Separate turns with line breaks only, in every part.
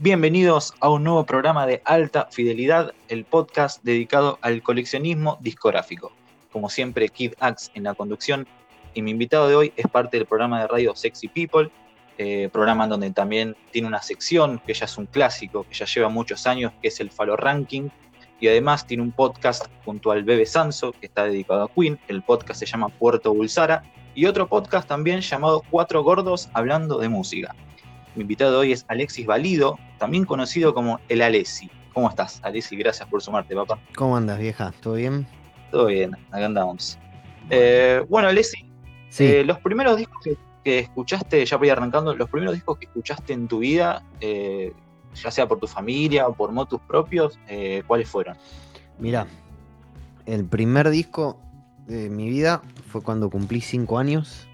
Bienvenidos a un nuevo programa de Alta Fidelidad, el podcast dedicado al coleccionismo discográfico. Como siempre, Kid Axe en la conducción y mi invitado de hoy es parte del programa de radio Sexy People, eh, programa donde también tiene una sección que ya es un clásico, que ya lleva muchos años, que es el Falo Ranking, y además tiene un podcast junto al Bebe Sanso, que está dedicado a Queen, el podcast se llama Puerto Bulsara, y otro podcast también llamado Cuatro Gordos Hablando de Música. Mi invitado de hoy es Alexis Valido, también conocido como el Alessi. ¿Cómo estás, Alessi? Gracias por sumarte, papá.
¿Cómo andas, vieja? ¿Todo bien?
Todo bien, acá andamos. Eh, bueno, Alessi, eh, los primeros discos que, escuchaste, ya voy arrancando, los primeros discos que escuchaste en tu vida, eh, ya sea por tu familia o por motus propios, ¿cuáles fueron?
Mira, el primer disco de mi vida fue cuando cumplí cinco años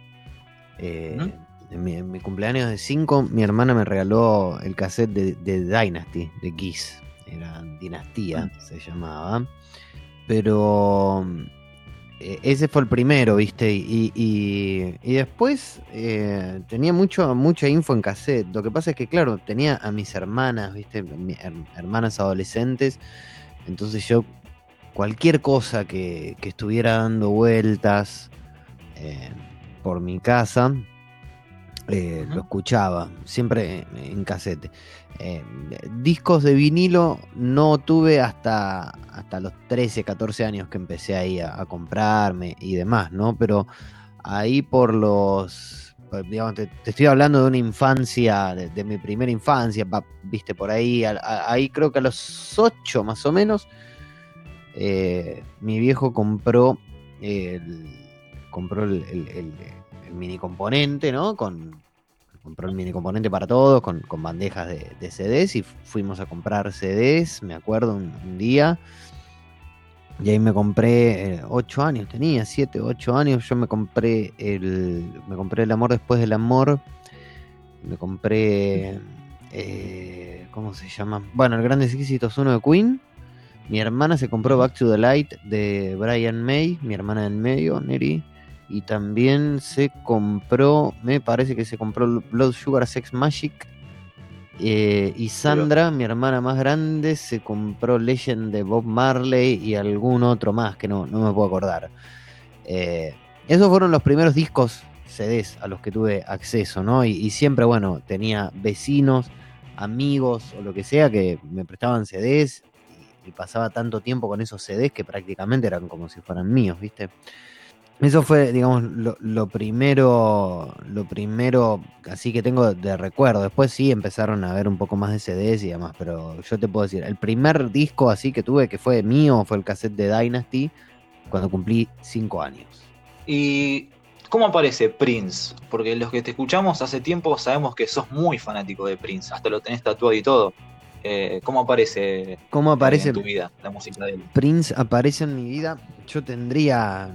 en mi, cumpleaños de 5, mi hermana me regaló el cassette de, Dynasty, de Kiss. Era Dinastía, mm. se llamaba. Pero eh, ese fue el primero, ¿viste? Y, después eh, tenía mucho, mucha info en cassette. Lo que pasa es que, claro, tenía a mis hermanas, ¿viste? hermanas adolescentes. Entonces yo, cualquier cosa que, estuviera dando vueltas eh, por mi casa, eh, lo escuchaba, siempre en casete. Eh, discos de vinilo no tuve hasta, hasta los 13, 14 años que empecé ahí a, comprarme y demás, ¿no? Pero ahí por los, pues, digamos, te, estoy hablando de una infancia, de, mi primera infancia, viste, por ahí, ahí creo que a los 8 más o menos, eh, mi viejo compró el, compró el mini componente, ¿no? Con, compró el mini componente para todos, con, bandejas de, CDs y fuimos a comprar CDs, me acuerdo un, día. Y ahí me compré, 8 eh, años tenía, 7, 8 años, yo me compré el, me compré el amor después del amor, me compré, eh, ¿cómo se llama? Bueno, el Grandes Éxitos 1 de Queen, mi hermana se compró Back to the Light de Brian May, mi hermana en medio, Neri, y también se compró, me parece que se compró Blood Sugar Sex Magic. Eh, y Sandra, mi hermana más grande, se compró Legend de Bob Marley y algún otro más que no, no me puedo acordar. Eh, esos fueron los primeros discos CDs a los que tuve acceso, ¿no? Y, siempre, bueno, tenía vecinos, amigos o lo que sea que me prestaban CDs y, y pasaba tanto tiempo con esos CDs que prácticamente eran como si fueran míos, ¿viste? Eso fue, digamos, lo, primero, lo primero así que tengo de recuerdo. Después sí empezaron a ver un poco más de CDs y demás, pero yo te puedo decir, el primer disco así que tuve que fue mío fue el cassette de Dynasty cuando cumplí cinco años.
¿Y cómo aparece Prince? Porque los que te escuchamos hace tiempo sabemos que sos muy fanático de Prince, hasta lo tenés tatuado y todo. Eh, ¿Cómo aparece,
¿Cómo aparece
en tu vida la música de él?
Prince aparece en mi vida. Yo tendría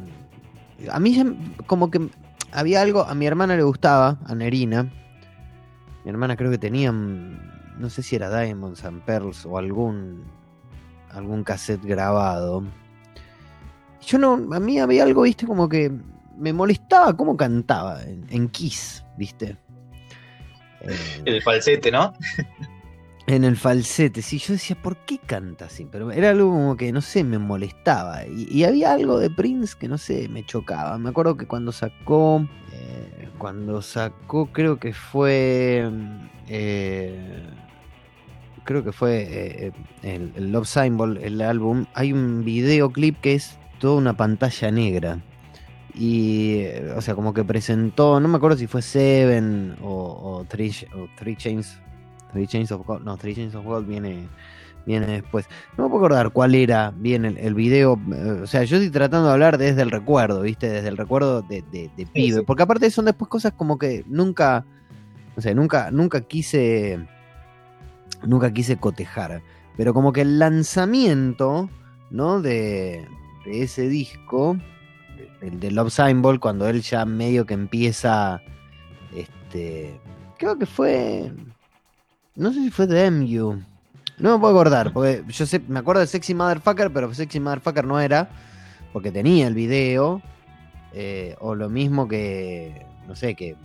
a mí como que había algo, a mi hermana le gustaba, a Nerina. Mi hermana creo que tenía, mm, no sé si era Diamonds and Pearls o algún, algún cassette grabado. Yo no, a mí había algo, viste, como que me molestaba cómo cantaba en, Kiss, viste.
El falsete, ¿no?
En el falsete, sí, yo decía, ¿por qué canta así? Pero era algo como que, no sé, me molestaba. Y, había algo de Prince que, no sé, me chocaba. Me acuerdo que cuando sacó, eh, cuando sacó, creo que fue, eh, creo que fue eh, el, Love Symbol, el álbum, hay un videoclip que es toda una pantalla negra. Y, o sea, como que presentó, no me acuerdo si fue Seven o, Three, o Three Chains Three Chains of Gold, no, Three Chains of viene, viene después. No me puedo acordar cuál era bien el, video. Eh, o sea, yo estoy tratando de hablar desde el recuerdo, ¿viste? Desde el recuerdo de, de, pibe. Porque aparte son después cosas como que nunca, no sé, nunca, nunca quise, nunca quise cotejar. Pero como que el lanzamiento, ¿no? De, de ese disco, el de Love Symbol, cuando él ya medio que empieza, este, creo que fue no sé si fue de MU. No me puedo acordar, porque yo sé, me acuerdo de Sexy Motherfucker, pero Sexy Motherfucker no era, porque tenía el video, eh, o lo mismo que, no sé, que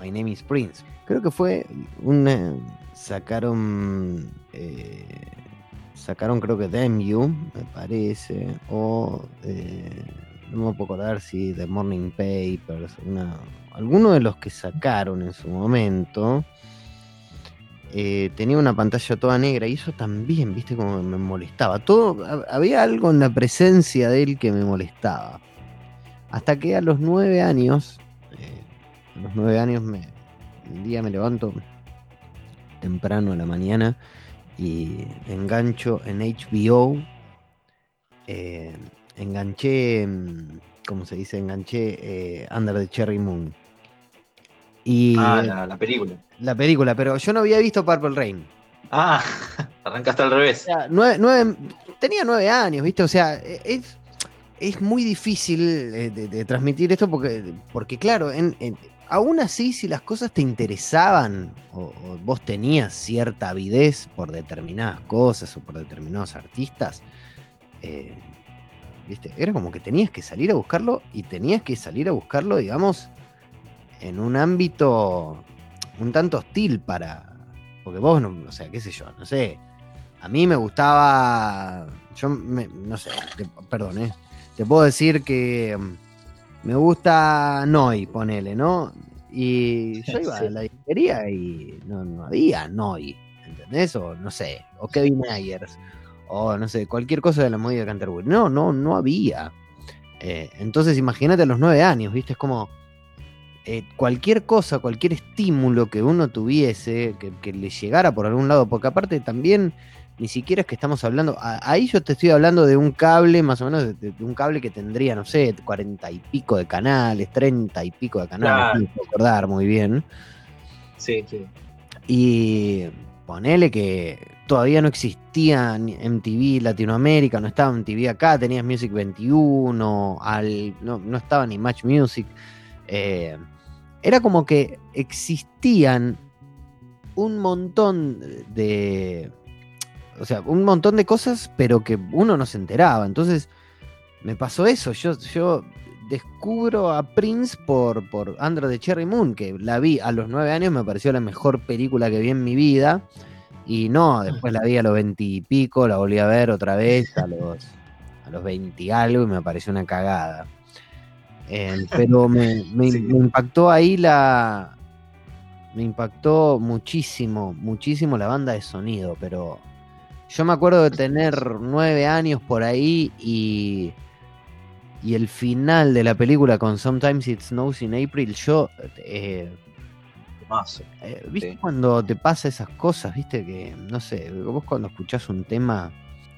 My Name is Prince. Creo que fue una. Sacaron. Eh, sacaron, creo que You, me parece. O. Eh, no me puedo acordar si The Morning Papers. Una, alguno de los que sacaron en su momento. Eh, tenía una pantalla toda negra y eso también, viste, como me molestaba. Todo, había algo en la presencia de él que me molestaba. Hasta que a los nueve años, eh, a los nueve años me, un día me levanto temprano en la mañana y engancho en HBO, eh, enganché, ¿cómo se dice? Enganché Under the Cherry Moon.
Y, ah, la, película.
La película, pero yo no había visto Purple Rain.
Ah, arrancaste al revés.
tenía nueve años, ¿viste? O sea, es, es muy difícil eh, de, transmitir esto porque, porque claro, en, aún así, si las cosas te interesaban o, vos tenías cierta avidez por determinadas cosas o por determinados artistas, eh, ¿viste? Era como que tenías que salir a buscarlo y tenías que salir a buscarlo, digamos, en un ámbito un tanto hostil para. Porque vos, no, o sea, qué sé yo, no sé. A mí me gustaba. Yo, no sé, perdón, ¿eh? Te puedo decir que mm, me gusta Noi, ponele, ¿no? Y yo iba a la disquería y no, había Noi, ¿entendés? O no sé, o Kevin Ayers, o no sé, cualquier cosa de la movida de Canterbury. No, no, no había. Eh, entonces imagínate a los nueve años, ¿viste? Es como eh, cualquier cosa, cualquier estímulo que uno tuviese, que, le llegara por algún lado, porque aparte también ni siquiera es que estamos hablando, ahí yo te estoy hablando de un cable, más o menos de, un cable que tendría, no sé, cuarenta y pico de canales, treinta y pico de canales, no puedo acordar muy bien.
Sí, sí.
Y ponele que todavía no existía MTV Latinoamérica, no estaba MTV acá, tenías Music 21, al, no, no estaba ni Match Music. Eh, era como que existían un montón de. O sea, un montón de cosas, pero que uno no se enteraba. Entonces, me pasó eso. Yo, yo descubro a Prince por, por Andrew de Cherry Moon, que la vi a los nueve años, me pareció la mejor película que vi en mi vida. Y no, después la vi a los veintipico, la volví a ver otra vez a los, a los algo y me pareció una cagada. Eh, pero me, impactó ahí la. Me impactó muchísimo, muchísimo la banda de sonido, pero yo me acuerdo de tener nueve años por ahí y. Y el final de la película con Sometimes It Snows in April, yo. Eh, eh, ¿Viste cuando te pasa esas cosas? ¿Viste que, no sé, vos cuando escuchás un tema,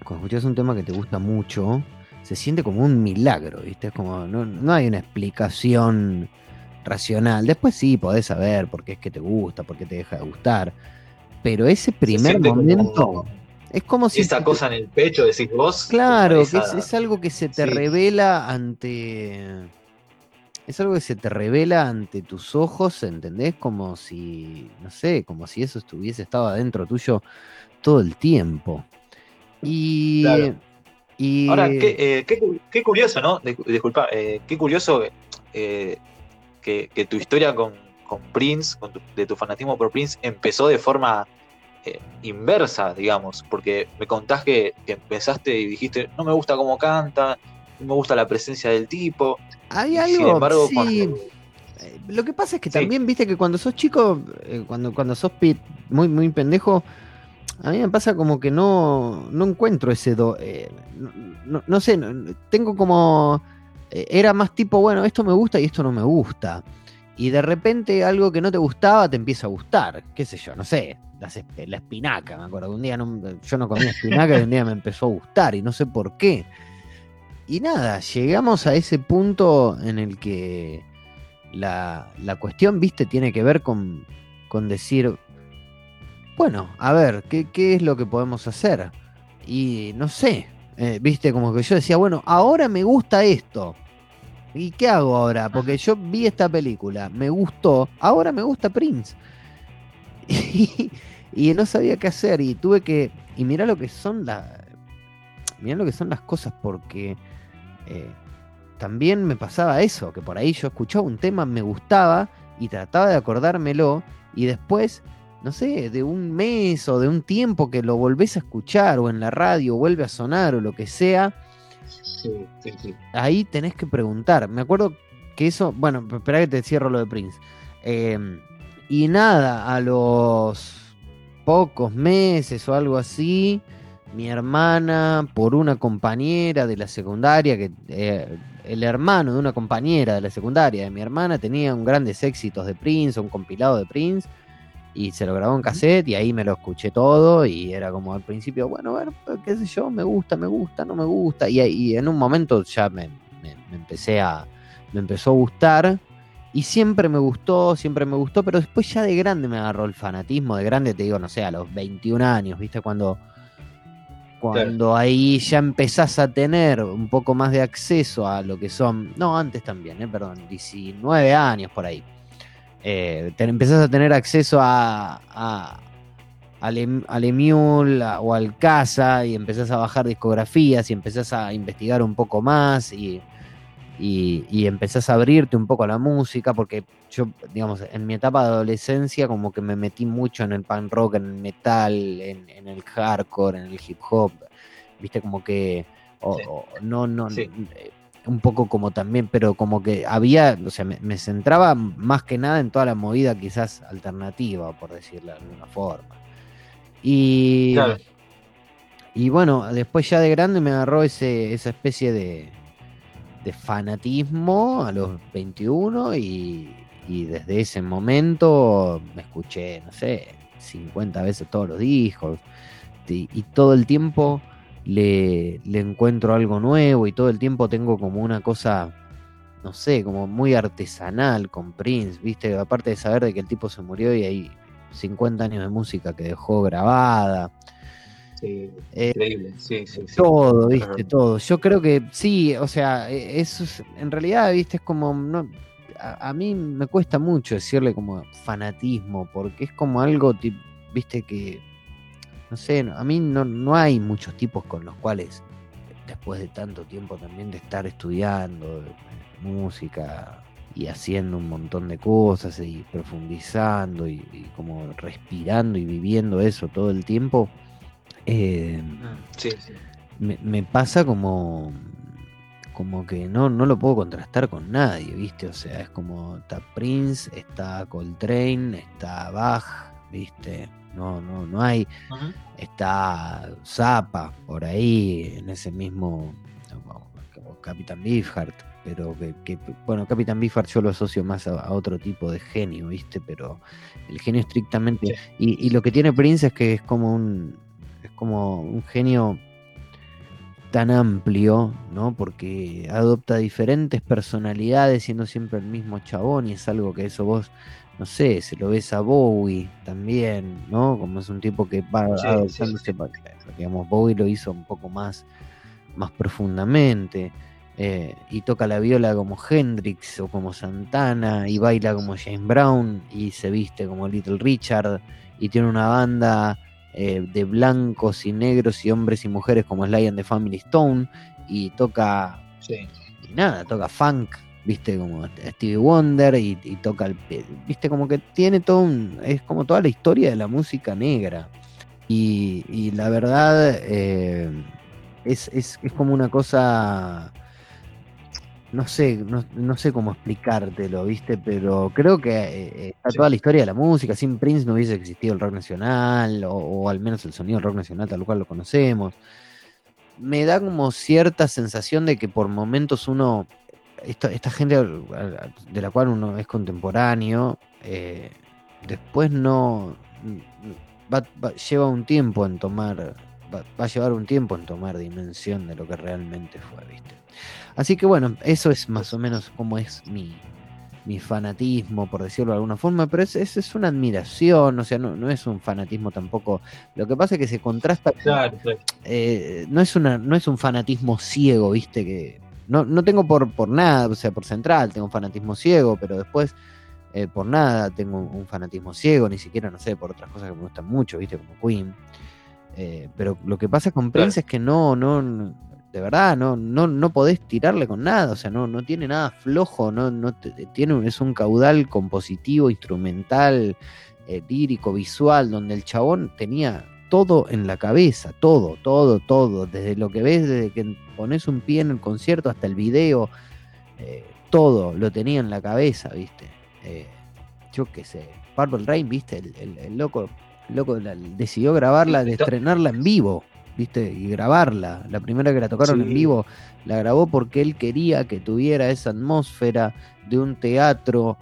cuando escuchás un tema que te gusta mucho, se siente como un milagro, ¿viste? Es como, no, hay una explicación racional. Después sí, podés saber por qué es que te gusta, por qué te deja de gustar. Pero ese primer momento es como si...
Esa cosa en el pecho, decís vos.
Claro, que es, algo que se te revela ante... Es algo que se te revela ante tus ojos, ¿entendés? Como si, no sé, como si eso estuviese estado adentro tuyo todo el tiempo. Y...
Ahora, eh, qué, curioso, ¿no? disculpa, eh, qué curioso eh, que, tu historia con, Prince, de tu fanatismo por Prince, empezó de forma inversa, digamos, porque me contás que, empezaste y dijiste, no me gusta cómo canta, no me gusta la presencia del tipo.
Hay algo, sin embargo, Lo que pasa es que también, viste, que cuando sos chico, cuando, cuando sos muy, muy pendejo, a mí me pasa como que no, no encuentro ese do. Eh, no, sé, tengo como. Eh, era más tipo, bueno, esto me gusta y esto no me gusta. Y de repente algo que no te gustaba te empieza a gustar. ¿Qué sé yo? No sé. La, espinaca, me acuerdo. Un día yo no comía espinaca y un día me empezó a gustar y no sé por qué. Y nada, llegamos a ese punto en el que la, la cuestión, viste, tiene que ver con, con decir, bueno, a ver, ¿qué, es lo que podemos hacer? Y no sé, eh, viste, como que yo decía, bueno, ahora me gusta esto. ¿Y qué hago ahora? Porque yo vi esta película, me gustó, ahora me gusta Prince. Y, no sabía qué hacer y tuve que... Y mira lo que son las... Mira lo que son las cosas porque... Eh, también me pasaba eso, que por ahí yo escuchaba un tema, me gustaba, y trataba de acordármelo y después, no sé, de un mes o de un tiempo que lo volvés a escuchar o en la radio vuelve a sonar o lo que sea, ahí tenés que preguntar. Me acuerdo que eso, bueno, espera que te cierro lo de Prince. Em, y nada, a los pocos meses o algo así, mi hermana, por una compañera de la secundaria, que eh, el hermano de una compañera de la secundaria de mi hermana tenía un grandes éxitos de Prince, un compilado de Prince, y se lo grabó en cassette y ahí me lo escuché todo y era como al principio, bueno, bueno, qué sé yo, me gusta, me gusta, no me gusta, y, en un momento ya me, empecé a, me empezó a gustar. Y siempre me gustó, siempre me gustó, pero después ya de grande me agarró el fanatismo. De grande te digo, no sé, a los 21 años, ¿viste? Cuando, cuando ahí ya empezás a tener un poco más de acceso a lo que son, no, antes también, eh, perdón, 19 años por ahí. Eh, te, empezás a tener acceso a, a em, Emule o al Casa y empezás a bajar discografías y empezás a investigar un poco más y, y, empezás a abrirte un poco a la música, porque yo, digamos, en mi etapa de adolescencia como que me metí mucho en el punk rock, en el metal, en, el hardcore, en el hip hop, viste como que, no, no, eh, un poco como también, pero como que había, o sea, me, centraba más que nada en toda la movida quizás alternativa, por decirlo de alguna forma. Y, y bueno, después ya de grande me agarró ese, esa especie de, de fanatismo a los 21 y, desde ese momento me escuché, no sé, 50 veces todos los discos y, todo el tiempo le, le, encuentro algo nuevo y todo el tiempo tengo como una cosa, no sé, como muy artesanal con Prince, ¿viste? Aparte de saber de que el tipo se murió y hay 50 años de música que dejó grabada.
Eh, increíble, sí, sí,
Todo, viste, todo. Yo creo que sí, o sea, e, eso es, en realidad, viste, es como, no, a, mí me cuesta mucho decirle como fanatismo, porque es como algo, viste, que, no sé, a mí no, no hay muchos tipos con los cuales, después de tanto tiempo también de estar estudiando música y haciendo un montón de cosas y profundizando y como respirando y viviendo eso todo el tiempo, eh, mm, me, pasa como, como que no, no lo puedo contrastar con nadie, ¿viste? O sea, es como está Prince, está Coltrane, está Bach, ¿viste? No, no, no hay. Está Zappa por ahí, en ese mismo. Capitán Beefheart, pero que, bueno, Capitán Beefheart yo lo asocio más a, otro tipo de genio, ¿viste? Pero el genio estrictamente. y, lo que tiene Prince es que es como un, como un genio tan amplio, ¿no? Porque adopta diferentes personalidades siendo siempre el mismo chabón y es algo que eso vos, no sé, se lo ves a Bowie también, ¿no? Como es un tipo que va adoptándose, digamos, Bowie lo hizo un poco más, más profundamente. Eh, y toca la viola como Hendrix o como Santana y baila como James Brown y se viste como Little Richard y tiene una banda eh, de blancos y negros y hombres y mujeres como Sly and the Family Stone y toca y nada, toca funk, viste como Stevie Wonder y, toca el viste como que tiene todo un, es como toda la historia de la música negra y, la verdad eh, es, es, es como una cosa no sé, no, sé cómo explicártelo, ¿viste? Pero creo que eh, está toda la historia de la música. Sin Prince no hubiese existido el rock nacional, o, al menos el sonido del rock nacional tal cual lo conocemos. Me da como cierta sensación de que por momentos uno, esta, gente de la cual uno es contemporáneo, eh, después no... lleva un tiempo en tomar, va a llevar un tiempo en tomar dimensión de lo que realmente fue, ¿viste? Así que bueno, eso es más o menos como es mi, fanatismo, por decirlo de alguna forma, pero es, es, una admiración, o sea, no, es un fanatismo tampoco. Lo que pasa es que se contrasta. Eh, no, es una, no es un fanatismo ciego, viste, que. No, no tengo por, por nada, o sea, por central, tengo un fanatismo ciego, pero después. Eh, por nada tengo un, fanatismo ciego, ni siquiera, no sé, por otras cosas que me gustan mucho, viste, como Queen. Eh, pero lo que pasa con Prince es que no, no, de verdad, no, no, no podés tirarle con nada, o sea, no, no tiene nada flojo, no, no tiene, es un caudal compositivo, instrumental, eh, lírico, visual, donde el chabón tenía todo en la cabeza, todo, todo, todo, desde lo que ves, desde que pones un pie en el concierto hasta el video, eh, todo lo tenía en la cabeza, ¿viste? Eh, yo qué sé, Purple Rain, ¿viste? El, loco, loco decidió grabarla, de estrenarla en vivo, ¿viste? Y grabarla. La primera que la tocaron en vivo, la grabó porque él quería que tuviera esa atmósfera de un teatro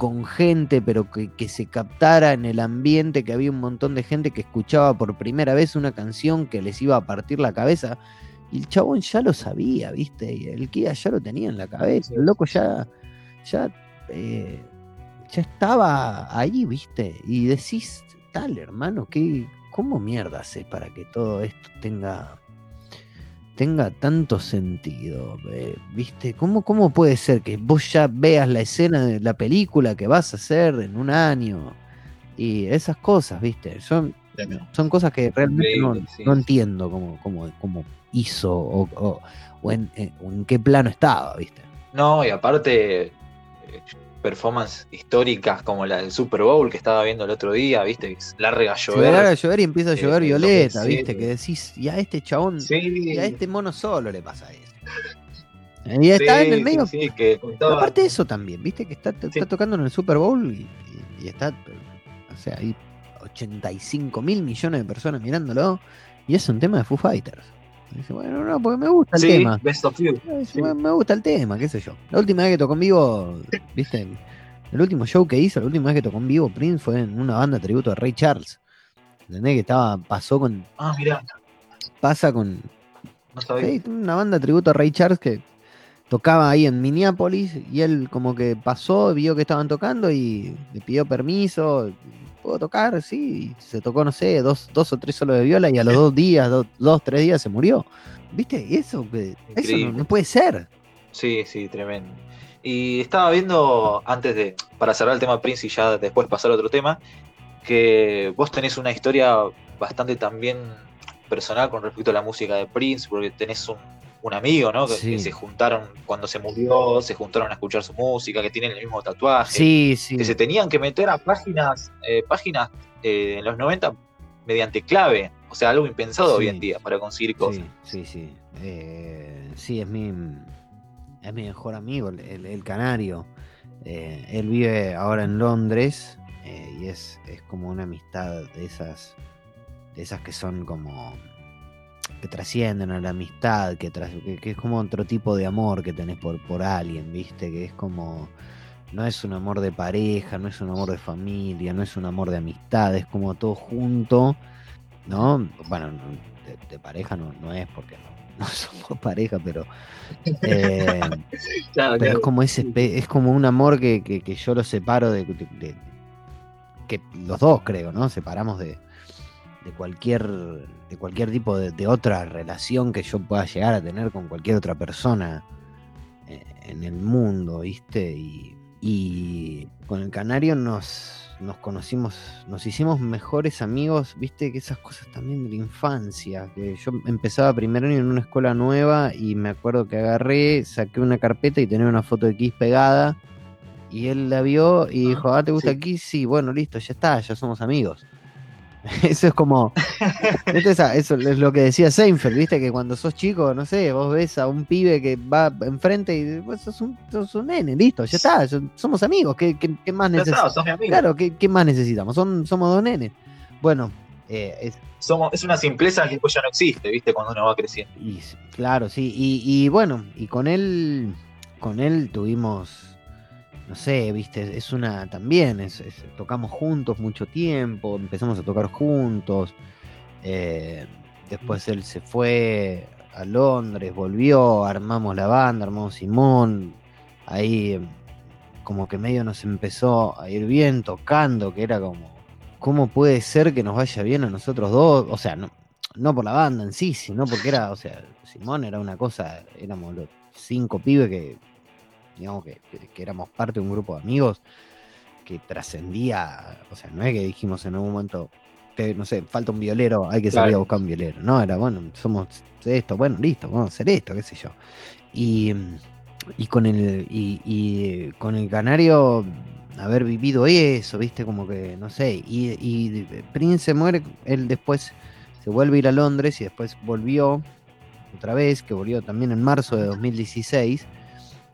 con gente, pero que, que, se captara en el ambiente, que había un montón de gente que escuchaba por primera vez una canción que les iba a partir la cabeza. Y el chabón ya lo sabía, ¿viste? El Kia ya lo tenía en la cabeza. El loco ya, ya, eh, ya estaba ahí, ¿viste? Y decís, tal, hermano, ¿qué, ¿cómo mierda haces para que todo esto tenga tenga tanto sentido, eh, ¿viste? ¿Cómo, ¿Cómo puede ser que vos ya veas la escena de la película que vas a hacer en un año? Y esas cosas, ¿viste? Son, son cosas que realmente no, entiendo cómo, cómo, cómo hizo o, en, en, qué plano estaba, ¿viste?
No, y aparte, eh, performances históricas como la del Super Bowl que estaba viendo el otro día, ¿viste? Larga a llover.
larga a llover y empieza a eh, llover violeta, ¿viste? Que decís, y a este chabón, y a este mono solo le pasa eso. Y está en el medio. Aparte de eso también, ¿viste? Que está, tocando en el Super Bowl y, está, o sea, hay 85 mil millones de personas mirándolo y es un tema de Foo Fighters. Dice, bueno, no, porque me gusta el tema. Me gusta el tema, qué sé yo. La última vez que tocó en vivo, viste, el último show que hizo, la última vez que tocó en vivo Prince fue en una banda tributo a Ray Charles. ¿Entendés? Que estaba, pasó con.
Ah, mira.
Pasa con. No sabía. una banda tributo a Ray Charles que tocaba ahí en Minneapolis y él como que pasó, vio que estaban tocando y le pidió permiso, puedo tocar, sí, se tocó, no sé, dos, dos o tres solos de viola y a los dos días, dos, tres días se murió. ¿Viste? Eso, eso no, puede ser.
Sí, sí, tremendo. Y estaba viendo, antes de, para cerrar el tema Prince y ya después pasar a otro tema, que vos tenés una historia bastante también personal con respecto a la música de Prince, porque tenés un, un amigo, ¿no? Que, se juntaron cuando se murió, se juntaron a escuchar su música, que tienen el mismo tatuaje.
Sí, sí.
Que se tenían que meter a páginas, eh, páginas eh, en los 90 mediante clave. O sea, algo impensado hoy en día para conseguir cosas.
Sí, sí, sí. Eh, sí, es mi, es mi mejor amigo, el, canario. él vive ahora en Londres y es, es como una amistad de esas, de esas que son como que trascienden a la amistad, que, que, es como otro tipo de amor que tenés por, por alguien, ¿viste? Que es como, no es un amor de pareja, no es un amor de familia, no es un amor de amistad, es como todo junto, ¿no? Bueno, de, pareja no, no, es porque no, somos pareja, pero, eh, pero es como ese es como un amor que, que yo lo separo de, que los dos creo, ¿no? Separamos de, de cualquier, de cualquier tipo de, otra relación que yo pueda llegar a tener con cualquier otra persona eh, en el mundo, ¿viste? Y, y con el Canario nos, nos conocimos, nos hicimos mejores amigos, ¿viste? Que esas cosas también de la infancia, que yo empezaba primero en una escuela nueva y me acuerdo que agarré, saqué una carpeta y tenía una foto de Kiss pegada. Y él la vio y dijo, ah, ¿te gusta Kiss? Sí, bueno, listo, ya está, ya somos amigos. Eso es como. eso es lo que decía Seinfeld, ¿viste? Que cuando sos chico, no sé, vos ves a un pibe que va enfrente y vos sos un, nene, listo, ya está, somos amigos. ¿Qué, más necesitamos? Claro, ¿qué, más necesitamos? Son, somos dos nenes. Bueno,
eh, es, somos, es una simpleza que ya no existe, ¿viste? Cuando uno va creciendo.
claro, sí. Y, y bueno, y con él, con él tuvimos no sé, viste, es una también, tocamos juntos mucho tiempo, empezamos a tocar juntos, eh, después él se fue a Londres, volvió, armamos la banda, armamos Simón, ahí em, como que medio nos empezó a ir bien tocando, que era como, ¿cómo puede ser que nos vaya bien a nosotros dos? O sea, no, no por la banda en sí, sino porque era, o sea, Simón era una cosa, éramos los cinco pibes que digamos que, éramos parte de un grupo de amigos que trascendía, o sea, no es que dijimos en algún momento que, no sé, falta un violero, hay que salir a buscar un violero. No, era, bueno, somos esto, bueno, listo, vamos a hacer esto, qué sé yo. Y, y con el, y, y con el canario haber vivido eso, viste, como que, no sé, y, y Prince se muere, él después se vuelve a ir a Londres y después volvió otra vez, que volvió también en marzo de 2016,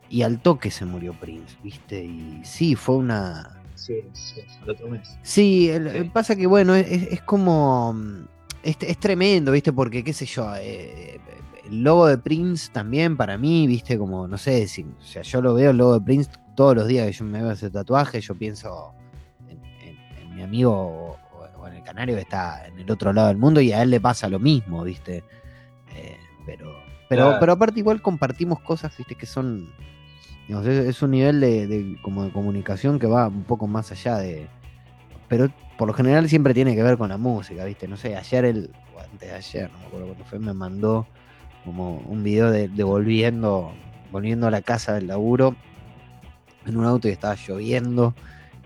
y al toque se murió Prince, viste, y sí, fue una...
Sí, sí, al otro mes.
Sí, el, pasa que bueno, es, es como... Es, es, tremendo, viste, porque qué sé yo, eh, el logo de Prince también para mí, viste, como, no sé, si, o sea, yo lo veo el logo de Prince todos los días que yo me veo ese tatuaje, yo pienso en, mi amigo o, en el canario que está en el otro lado del mundo y a él le pasa lo mismo, ¿viste? Eh, pero, pero, pero aparte igual compartimos cosas, ¿viste? Que son, es, un nivel de, como de comunicación que va un poco más allá de... Pero por lo general siempre tiene que ver con la música, ¿viste? No sé, ayer el, o antes de ayer, no me acuerdo cuándo fue, me mandó como un video de, de volviendo, volviendo a la casa del laburo en un auto y estaba lloviendo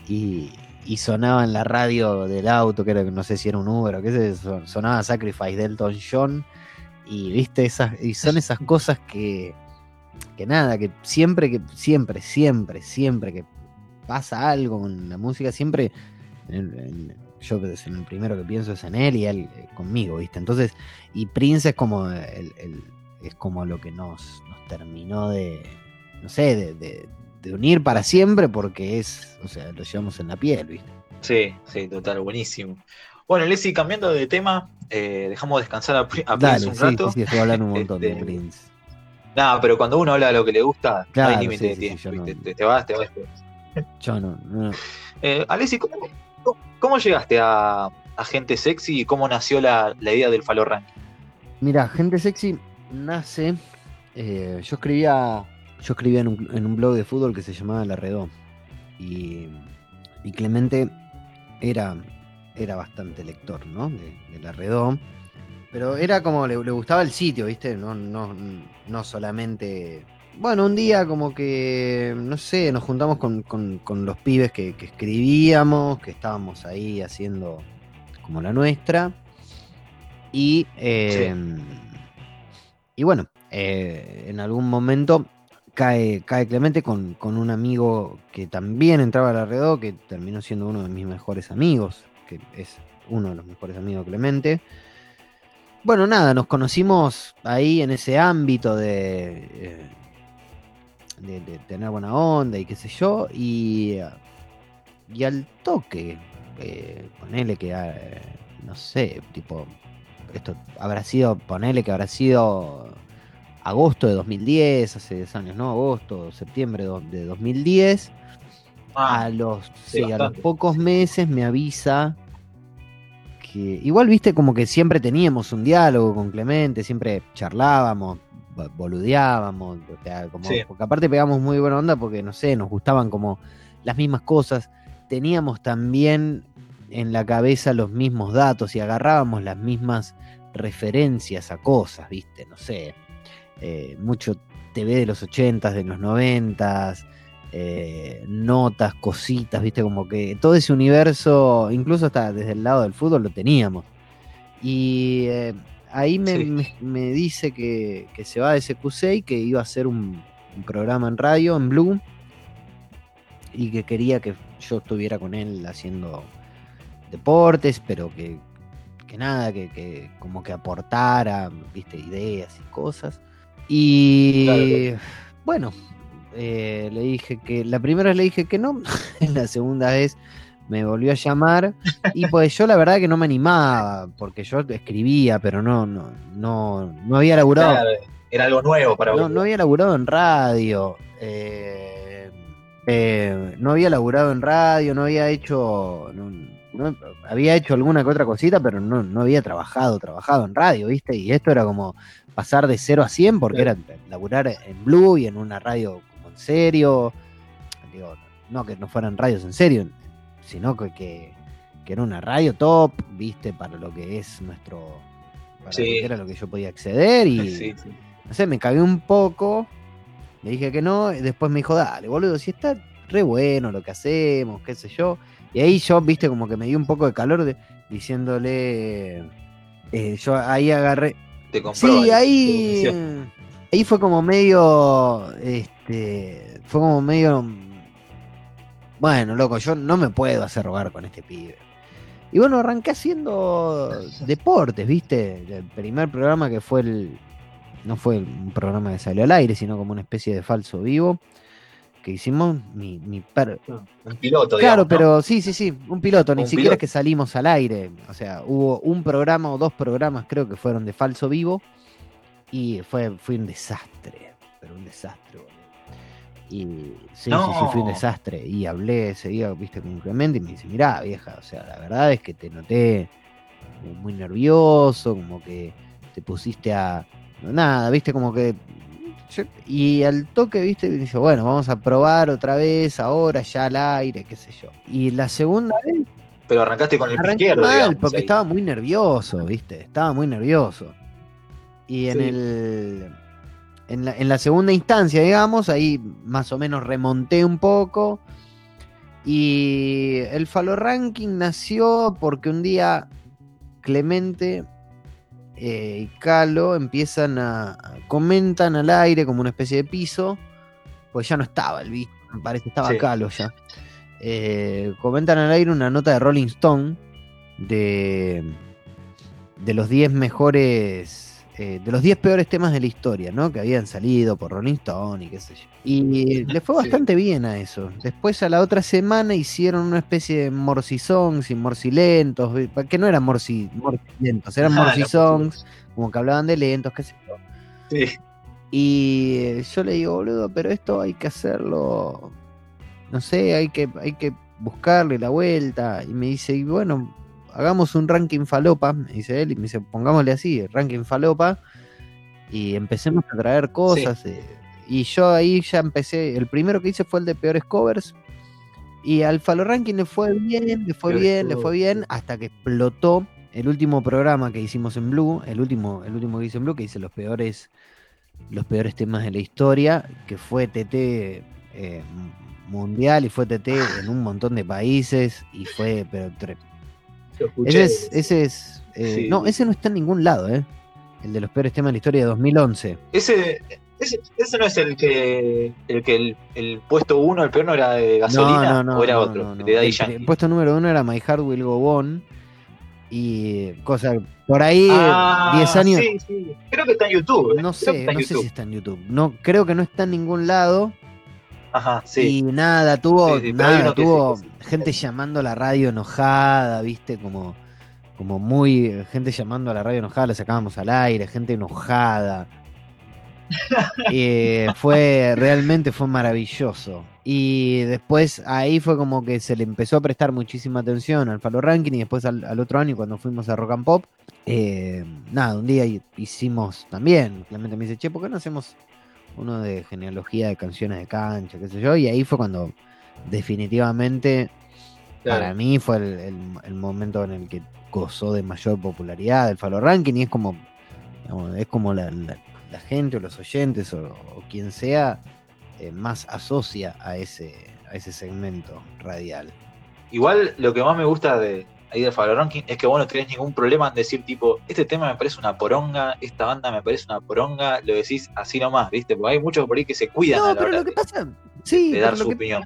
y, sonaba en la radio del auto, que era, no sé si era un Uber o qué sé, sonaba Sacrifice Delton John y viste esas y son esas cosas que que nada, que siempre que siempre siempre siempre que pasa algo con la música siempre yo en el primero que pienso es en él y él eh, conmigo, ¿viste? Entonces, y Prince es como es como lo que nos, nos terminó de, no sé, de, de unir para siempre porque es, o sea, lo llevamos en la piel, ¿viste?
Sí, sí, total, buenísimo. Bueno, Leslie, cambiando de tema, eh, dejamos descansar a, Prince un rato.
Sí, sí, estoy hablando un montón de este, Prince.
Nada, pero cuando uno habla de lo que le gusta, no hay límite de tiempo. te, vas, te vas después.
Yo no. no.
Eh, Alessi, ¿cómo, llegaste a, Gente Sexy y cómo nació la, idea del Falo Ranking?
Mira, Gente Sexy nace. Eh, yo escribía yo escribía en un, blog de fútbol que se llamaba La Redó. Y, Clemente era, era bastante lector, ¿no? De, La Redó. Pero era como le, gustaba el sitio, ¿viste? No, no, no solamente. Bueno, un día como que, no sé, nos juntamos con, los pibes que, escribíamos, que estábamos ahí haciendo como la nuestra. Y, em, y bueno, eh, en algún momento cae, cae Clemente con, un amigo que también entraba a la red, que terminó siendo uno de mis mejores amigos, que es uno de los mejores amigos de Clemente. Bueno, nada, nos conocimos ahí en ese ámbito de, eh, de, tener buena onda y qué sé yo, y, y al toque, eh, ponele que, eh, no sé, tipo, esto habrá sido, ponele que habrá sido agosto de 2010, hace 10 años, ¿no? Agosto, septiembre de 2010. Ah, a, los, a los pocos meses me avisa que igual viste como que siempre teníamos un diálogo con Clemente, siempre charlábamos, boludeábamos, porque aparte pegamos muy buena onda porque no sé, nos gustaban como las mismas cosas, teníamos también en la cabeza los mismos datos y agarrábamos las mismas referencias a cosas, viste, no sé, eh, mucho TV de los 80s, de los 90s, eh, notas, cositas, viste, como que todo ese universo, incluso hasta desde el lado del fútbol, lo Y eh, ahí me, dice que, se va de SQC y que iba a hacer un, programa en radio, en Blue, y que quería que yo estuviera con él haciendo deportes, pero que, nada, que, como que aportara, viste, ideas y cosas. Y bueno, eh, le dije que la primera vez le dije que no, la segunda vez me volvió a llamar y pues yo la verdad que no me animaba porque yo escribía pero no no no no había laburado.
Era algo nuevo para
no, no había laburado en radio eh, eh, no había laburado en radio no había hecho no, había hecho alguna que otra cosita pero no, no había trabajado trabajado en radio viste y esto era como pasar de 0 a 100 porque era laburar en Blue y en una radio en serio. Digo, no que no fueran radios en serio, sino que, que, era una radio top, viste, para lo que es nuestro. Para lo que era lo que yo podía acceder y. No sé, me cagué un poco. Le dije que no, y después me dijo, dale, boludo, si está re bueno lo que hacemos, qué sé yo. Y ahí yo, viste, como que me dio un poco de calor de, diciéndole. eh, yo ahí agarré.
Te compró
Sí,
ahí,
ahí. fue como medio. Este. Fue como medio. Bueno, loco, yo no me puedo hacer rogar con este pibe. Y bueno, arranqué haciendo deportes, ¿viste? El primer programa que fue el. No fue un programa que salió al aire, sino como una especie de falso vivo. Que hicimos mi, mi per-
Un piloto,
Claro,
digamos, ¿no?
pero sí, sí, sí, un piloto, ni
Un
siquiera
piloto.
que salimos al aire. O sea, hubo un programa o dos programas, creo que fueron de falso vivo. Y fue, fue un desastre, pero un desastre, boludo. Y sí, sí, sí, fue un desastre. Y hablé ese día, viste, con Clemente y me dice, mirá, vieja, o sea, la verdad es que te noté muy nervioso, como que te pusiste a... Nada, viste, como que... y al toque, viste, dice, bueno, vamos a probar otra vez, ahora, ya al aire, qué sé yo. Y la segunda vez
Pero arrancaste con el
Arranqué
izquierdo,
mal
digamos,
porque
ahí.
estaba muy nervioso, ¿viste? Estaba muy nervioso. Y en
Sí.
el. En la, en la segunda instancia, digamos, ahí más o menos remonté un poco. Y el Falo Ranking nació porque un día Clemente eh, y Calo empiezan a. comentan al aire como una especie de piso. Pues ya no estaba el bicho, me parece, estaba
Sí.
Calo ya. Eh, comentan al aire una nota de Rolling Stone de, de los 10 mejores, eh, de los 10 peores temas de la historia, ¿no? Que habían salido por Rolling Stone y qué sé yo. Y le fue
Sí.
bastante bien a eso. Después a la otra semana hicieron una especie de Morsi Songs y Morsi Lentos, que no eran Morsi, Morsi Lentos, eran
Ah,
Morsi Songs, como que hablaban de lentos, qué sé yo.
Sí.
Y eh, yo le digo, boludo, pero esto hay que hacerlo. No sé, hay que, hay que buscarle la vuelta. Y me dice, y bueno, hagamos un ranking falopa, me dice él, y me dice, pongámosle así, ranking falopa. Y empecemos a traer cosas. eh, y yo ahí ya empecé. El primero que hice fue el de peores covers. Y al Falo Ranking le fue bien, le fue bien, le fue bien, hasta que explotó el último programa que hicimos en Blue, el último, el último que hice en Blue, que hice los peores, los peores temas de la historia, que fue TT eh, mundial y fue TT en un montón de países y fue, pero. Ese es, ese es eh,
Sí.
no, ese no está en ningún lado, eh. El de los peores temas de la historia de 2011.
Ese, ese, ese no es el que el que el, el puesto uno, el peor no era de gasolina, o era
no,
otro,
no, no.
de Daddy
El, puesto número uno era My Heart Will Go On. Y cosa, por ahí
Ah,
10 años.
Sí, sí. Creo que está en YouTube. ¿eh?
No sé, no sé si está en YouTube. No, creo que no está en ningún lado.
Ajá, sí.
Y nada, tuvo,
Sí, sí,
nada, tuvo
sí.
gente llamando a la radio enojada, viste, como, como muy, gente llamando a la radio enojada, la sacábamos al aire, gente enojada. Eh, fue, realmente fue maravilloso. Y después ahí fue como que se le empezó a prestar muchísima atención al Falo Ranking y después al, al otro año cuando fuimos a Rock and Pop, eh, nada, un día hicimos también, Clemente me dice, che, ¿por qué no hacemos uno de genealogía de canciones de cancha, qué sé yo? Y ahí fue cuando definitivamente
Claro.
para mí fue el, el- el momento en el que gozó de mayor popularidad el Falo Ranking y es como, digamos, es como la, la- la gente o los oyentes o, o quien sea eh, más asocia a ese, a ese segmento radial.
Igual lo que más me gusta de ahí de Fabio Ranking es que vos no tenés ningún problema en decir tipo, este tema me parece una poronga, esta banda me parece una poronga, lo decís así nomás, ¿viste? Porque hay muchos por ahí que se cuidan a
No,
la
pero
hora
lo que
de,
pasa, sí,
de
pero
dar su opinión.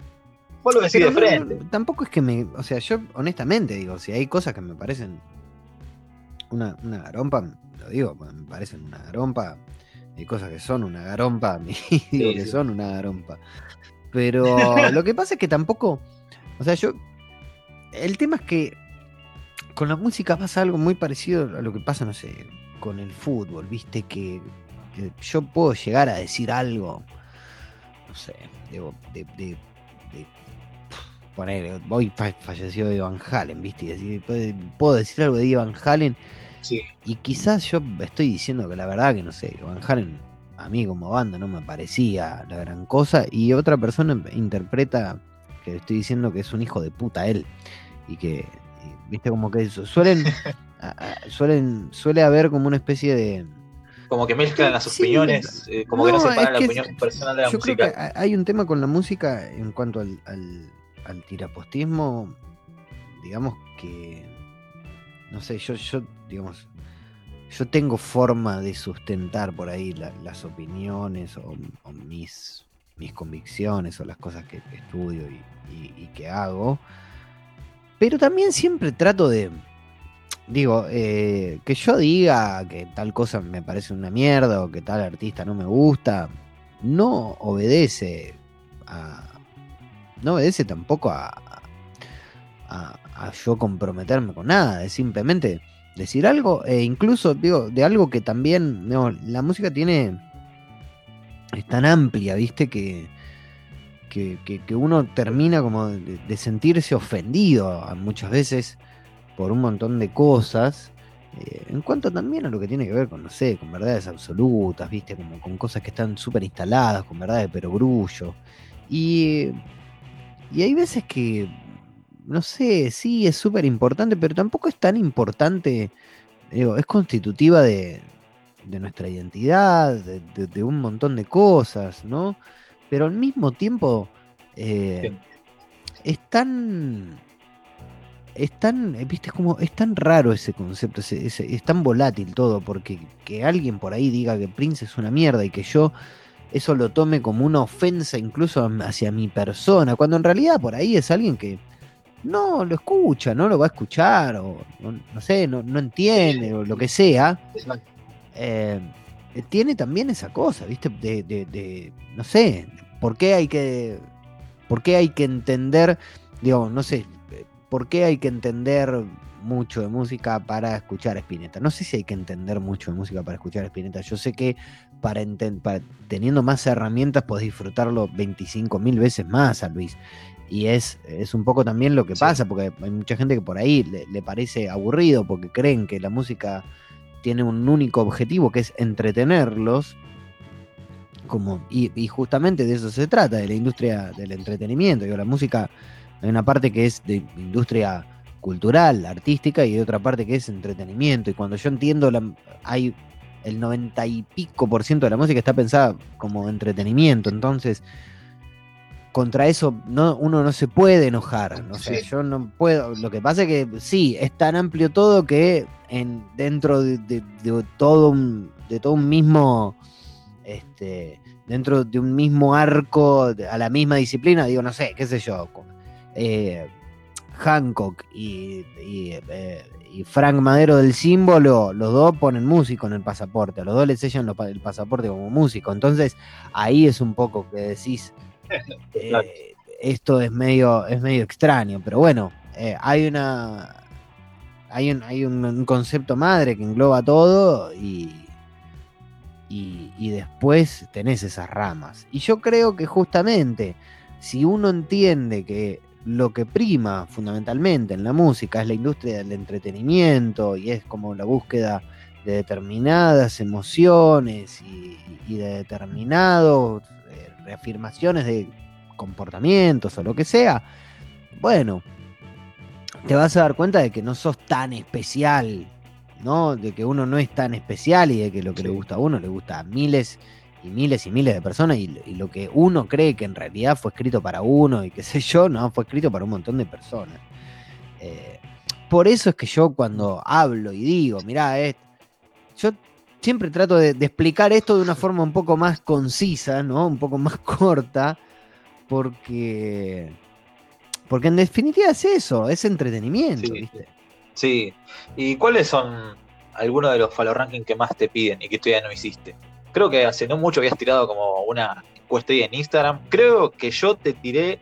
Vos lo decís de frente.
no, tampoco es que me. O sea, yo honestamente digo, si hay cosas que me parecen una, una garompa, lo digo, me parecen una garompa. Hay cosas que son una garompa, digo
Sí,
que son una garompa. Pero lo que pasa es que tampoco. O sea, yo. El tema es que con la música pasa algo muy parecido a lo que pasa, no sé, con el fútbol, viste, que, que yo puedo llegar a decir algo, no sé, digo, de, de, de- poner, hoy fa- falleció Ivan Halen, viste, y decir, puedo, decir algo de Ivan Halen,
Sí.
y quizás yo estoy diciendo que la verdad que no sé, Van Halen a mí como banda no me parecía la gran cosa y otra persona interpreta que estoy diciendo que es un hijo de puta él y que viste como que su- suelen suelen suele haber como una especie de
Como que mezclan las
Sí,
opiniones, eh, como que no separan la opinión personal de la
yo
música.
creo que ha- hay un tema con la música en cuanto al, al, al tirapostismo, digamos que no sé, yo, yo, digamos, yo tengo forma de sustentar por ahí las opiniones o, mis, mis convicciones o las cosas que, estudio y, que hago. Pero también siempre trato de, digo, eh, que yo diga que tal cosa me parece una mierda o que tal artista no me gusta, no obedece a, no obedece tampoco a, a, yo comprometerme con nada, es simplemente decir algo, e incluso digo, de algo que también, la música tiene, es tan amplia, viste, que, que, uno termina como de, sentirse ofendido muchas veces por un montón de cosas. Eh, en cuanto también a lo que tiene que ver con, no sé, con verdades absolutas, viste, como con cosas que están súper instaladas, con verdades pero grullo. Y, y hay veces que no sé, sí, es súper importante, pero tampoco es tan importante, digo, es constitutiva de, nuestra identidad, de, un montón de cosas, ¿no? Pero al mismo tiempo eh, es tan... Es tan, viste, como es tan raro ese concepto, es tan volátil todo, porque que alguien por ahí diga que Prince es una mierda y que yo eso lo tome como una ofensa incluso hacia mi persona, cuando en realidad por ahí es alguien que, no lo escucha, no lo va a escuchar, o no, sé, no, entiende, o lo que sea, eh, tiene también esa cosa, ¿viste? De, de, no sé, ¿por qué hay que, por qué hay que entender, digo, no sé, ¿por qué hay que entender mucho de música para escuchar a Spinetta? No sé si hay que entender mucho de música para escuchar a Spinetta. Yo sé que para, para teniendo más herramientas podés disfrutarlo 25 mil veces más a Luis. Y es, es un poco también lo que pasa, porque hay mucha gente que por ahí le, parece aburrido porque creen que la música tiene un único objetivo que es entretenerlos. Como, y, justamente de eso se trata, de la industria del entretenimiento. Digo, la música, hay una parte que es de industria cultural, artística, y hay otra parte que es entretenimiento. Y cuando yo entiendo, hay el noventa y pico por ciento de la música está pensada como entretenimiento. Entonces, contra eso no, uno no se puede enojar. ¿no? sé yo no puedo. Lo que pasa es que sí, es tan amplio todo que en, dentro de, todo un, de todo un mismo. Este, dentro de un mismo arco, a la misma disciplina, digo, no sé, qué sé yo. Eh, Hancock y, eh, y, Frank Madero del símbolo, los dos ponen músico en el pasaporte, a los dos le sellan el pasaporte como músico. Entonces, ahí es un poco que decís, eh, esto es medio, es medio extraño, pero bueno, eh, hay una. Hay, un, hay un, concepto madre que engloba todo y, y, después tenés esas ramas. Y yo creo que justamente si uno entiende que lo que prima fundamentalmente en la música es la industria del entretenimiento y es como la búsqueda de determinadas emociones y, y de determinados reafirmaciones de comportamientos o lo que sea, bueno, te vas a dar cuenta de que no sos tan especial, ¿no? De que uno no es tan especial y de que lo que le gusta a uno le gusta a miles y miles y miles de personas y, lo que uno cree que en realidad fue escrito para uno y qué sé yo, no, fue escrito para un montón de personas. Eh, por eso es que yo cuando hablo y digo, mirá, eh, yo siempre trato de, explicar esto de una forma un poco más concisa, ¿no? Un poco más corta, porque, porque en definitiva es eso, es entretenimiento,
sí,
¿viste?
Sí. ¿Y cuáles son algunos de los follow rankings que más te piden y que todavía no hiciste? Creo que hace no mucho habías tirado como una encuesta ahí en Instagram. Creo que yo te tiré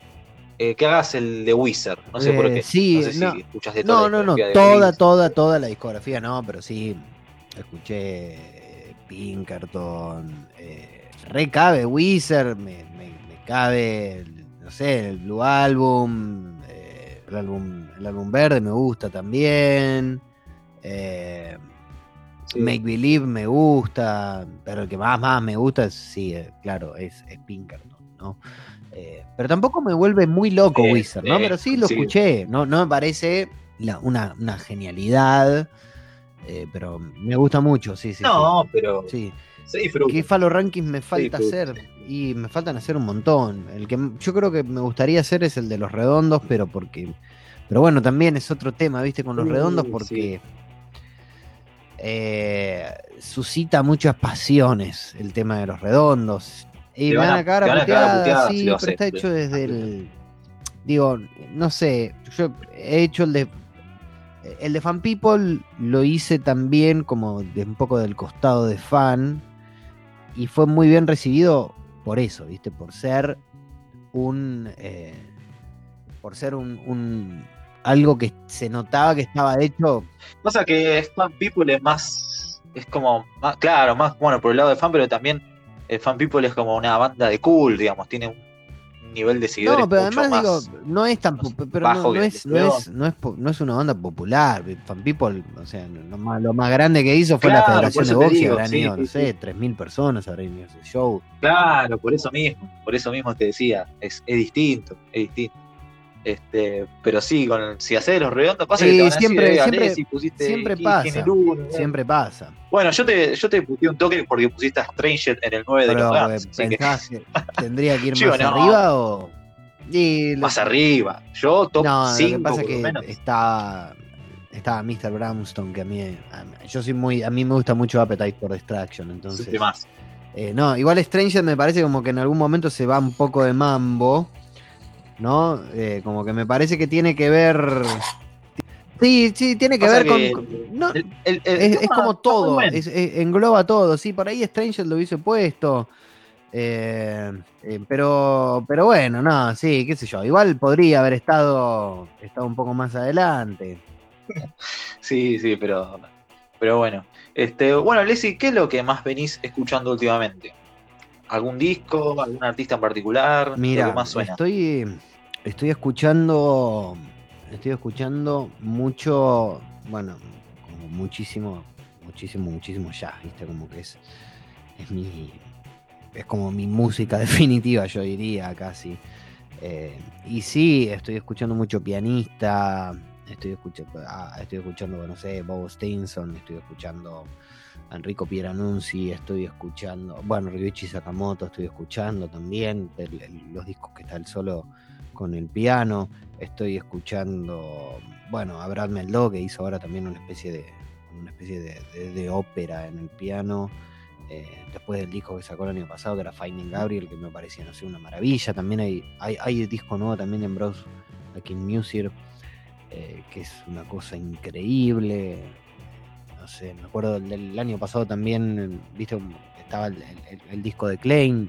eh, que hagas el de Wizard. No sé por qué.
Eh, sí,
no sé
no,
si escuchas de toda
No, no, no, toda, toda, toda la discografía, no, pero sí, escuché Pinkerton, eh, recabe Wizard, me, cabe, no sé, el Blue Album, eh, el álbum, el álbum verde me gusta también. Eh, Make Believe me gusta, pero el que más, más me gusta, sí, eh, claro, es, Pinkerton, ¿no? pero tampoco me vuelve muy loco Wizard, ¿no? Pero sí lo escuché, no, no me parece una, una, genialidad. Eh, pero me gusta mucho, sí, sí.
No, pero.
Sí. ¿Qué Falo Rankings me falta hacer? Y me faltan hacer un montón. El que yo creo que me gustaría hacer es el de los redondos, pero porque Pero bueno, también es otro tema, ¿viste? Con los redondos porque eh, suscita muchas pasiones el tema de los redondos. Y me
van a-
a cagar a
van a cagar a
puteadas,
puteadas
sí, pero está hecho
sí.
desde el. Digo, no sé, yo he hecho el de. El de Fan People lo hice también como de un poco del costado de fan. Y fue muy bien recibido por eso, ¿viste? Por ser un. eh, por ser un, algo que se notaba que estaba hecho.
Pasa que Fan People es más. Es como. Más, claro, más bueno por el lado de fan, pero también eh, Fan People es como una banda de cool, digamos. Tiene un nivel de seguidores
No, pero
mucho
además
más.
digo, no es tan pero no,
bajo
no
que
es, no, es, no, es, no es una banda popular. Fan People, o sea, lo más, lo más grande que hizo fue la Federación de
eso te
Box y
digo,
habrán
sí,
ido,
sí,
no sé,
sí.
3.000 personas habrán ido a ese show.
Claro, por eso mismo. Por eso mismo te decía. Es, es distinto, es distinto. Este, pero sí, con, si haces los redondos, pasa que te
siempre-
decir, eh,
siempre-
pusiste
siempre pasa,
uno, eh.
Siempre pasa.
Bueno, yo te, yo te puteé un toque porque pusiste a Stranger en el 9 de los
eh,
Guns. así que
¿pensabas que tendría que ir
Yo
más
no.
arriba o...? Y lo-
más arriba. Yo top
No, lo
5
que pasa
por
es que
menos.
estaba, estaba Mr. Brownstone, que a mí, a- yo soy muy, a mí me gusta mucho Appetite for Distraction, entonces...
Más.
Eh, no, igual Stranger me parece como que en algún momento se va un poco de mambo, ¿no? Eh, como que me parece que tiene que ver. Sí, sí, tiene que ver con.
que
con- no,
El- el- el
es, como todo,
bueno.
es- es- engloba todo. Sí, por ahí Stranger lo hubiese puesto. eh, eh, pero, pero bueno, no, sí, qué sé yo. Igual podría haber estado, estado un poco más adelante.
Sí, sí, pero, pero bueno. Este, bueno, Leslie, ¿qué es lo que más venís escuchando últimamente? ¿Algún disco? ¿Algún artista en particular? ¿Lo
Mira,
más suena?
estoy, estoy escuchando, estoy escuchando mucho, bueno, como muchísimo, muchísimo, muchísimo jazz, viste, como que es, es mi, es como mi música definitiva, yo diría casi. Eh, y sí, estoy escuchando mucho pianista, estoy escuchando, estoy escuchando, no sé, Bob Stinson, estoy escuchando Enrico Pieranunzi, estoy escuchando, bueno, Ryuichi Sakamoto estoy escuchando también, el- el- los discos que está él solo con el piano, estoy escuchando, bueno, a Brad Meldó, que hizo ahora también una especie de, una especie de, ópera en el piano, eh, después del disco que sacó el año pasado, que era Finding Gabriel, que me parecía, no una maravilla, también hay, hay, hay disco nuevo también en Bros, aquí en Music, eh, que es una cosa increíble, no sé, me acuerdo del, año pasado también, viste, estaba el, el- el disco de Klein.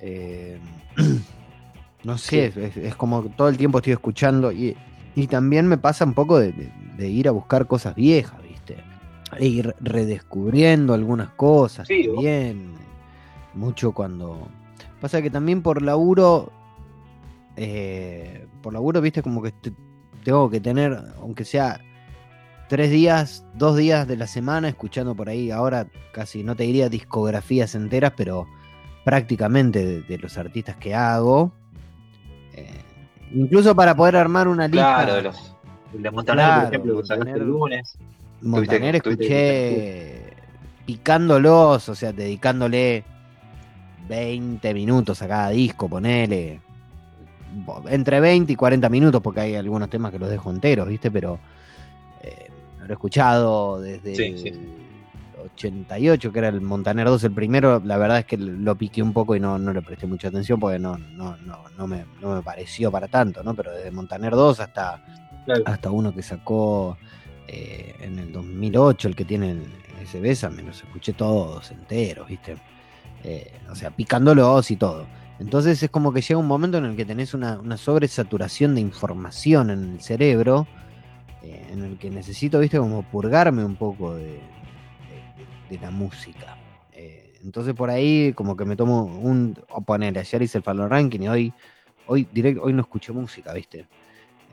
eh, no sé, es, es como todo el tiempo estoy escuchando y, y también me pasa un poco de, de- de ir a buscar cosas viejas, viste. E ir redescubriendo algunas cosas
Sí,
también. Mucho cuando. Pasa que también por laburo. eh, por laburo, viste, como que te- tengo que tener, aunque sea tres días, dos días de la semana, escuchando por ahí, ahora casi no te diría discografías enteras, pero prácticamente de, de los artistas que hago. Eh, incluso para poder armar una lista.
Claro, de los. de Montaner,
Claro,
por ejemplo, que sacaste el lunes.
Montaner
tuviste-
escuché picándolos, o sea, dedicándole 20 minutos a cada disco, ponele. Entre 20 y 40 minutos, porque hay algunos temas que los dejo enteros, ¿viste? Pero lo he escuchado desde
Sí,
el
sí.
88, que era el Montaner 2, el primero. La verdad es que lo piqué un poco y no, no le presté mucha atención porque no, no, no, no, me, no me pareció para tanto, ¿no? Pero desde Montaner 2 hasta
Claro.
hasta uno que sacó eh, en el 2008, el que tiene el- ese Bésame, los escuché todos enteros, ¿viste? Eh, o sea, picándolos y todo. Entonces es como que llega un momento en el que tenés una, una sobresaturación de información en el cerebro, eh, en el que necesito, ¿viste? Como purgarme un poco de, de- de la música. Eh, entonces por ahí como que me tomo un... O ponele, ayer hice el Fallo Ranking y hoy, hoy, directo, hoy no escuché música, ¿viste?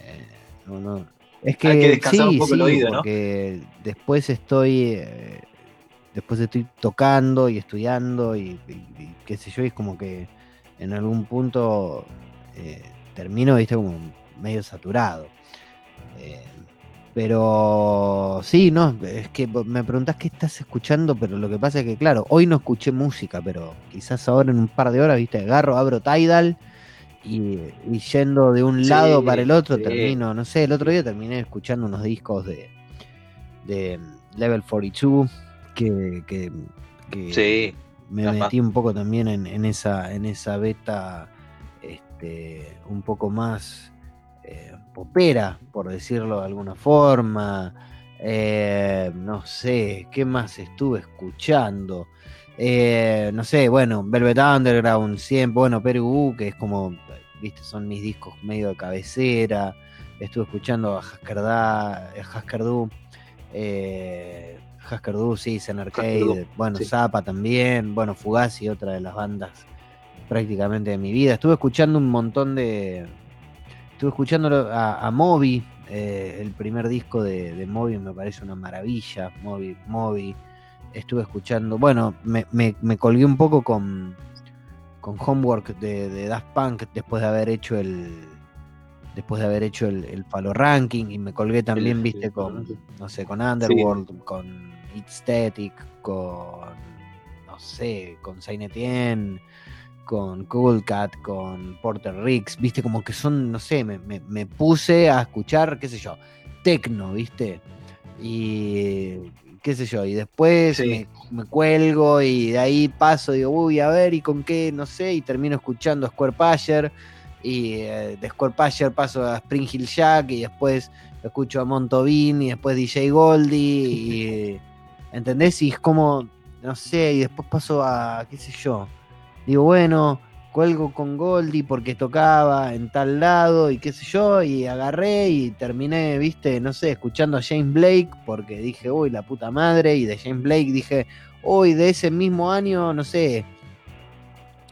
Eh, no, no. Es que,
Hay que descansar
sí,
un poco el
sí,
oído, ¿no?
porque después estoy después estoy tocando y estudiando y, y- y qué sé yo, y es como que en algún punto eh, termino, viste, como medio saturado. Eh, pero sí, no, es que me preguntás qué estás escuchando, pero lo que pasa es que, claro, hoy no escuché música, pero quizás ahora en un par de horas, viste, agarro, abro Tidal y, yendo de un lado para el otro, termino, no sé, el otro día terminé escuchando unos discos de, de Level 42 que, que, me metí un poco también en, esa, en esa beta este, un poco más popera, por decirlo de alguna forma. Eh, no sé, ¿qué más estuve escuchando? Eh, no sé, bueno, Velvet Underground, siempre, bueno, Perú, que es como, viste, son mis discos medio de cabecera. Estuve escuchando a Haskerdu, eh, Haskerdu, sí, Zen Arcade, bueno, Zapa también, bueno, Fugazi, otra de las bandas prácticamente de mi vida. Estuve escuchando un montón de. Estuve escuchando a, a Moby, eh, el primer disco de, de Moby me parece una maravilla. Moby, Moby estuve escuchando, bueno, me, colgué un poco con, con Homework de, de, Daft Punk después de haber hecho el después de haber hecho el, el palo ranking y me colgué también, viste, con, no sé, con Underworld, con It's Static, con, no sé, con Saint Etienne, con Cool Cat, con Porter Ricks, viste, como que son, no sé, me, me puse a escuchar, qué sé yo, tecno, viste, y qué sé yo, y después me, cuelgo y de ahí paso, digo, uy, a ver, y con qué, no sé, y termino escuchando Square Pasher, y eh, de Square Pasher paso a Spring Hill Jack, y después escucho a Montovin, y después DJ Goldie, y, ¿entendés? Y es como, no sé, y después paso a, qué sé yo, digo, bueno, cuelgo con Goldie porque tocaba en tal lado y qué sé yo, y agarré y terminé, viste, no sé, escuchando a James Blake porque dije, uy, la puta madre, y de James Blake dije, uy, de ese mismo año, no sé,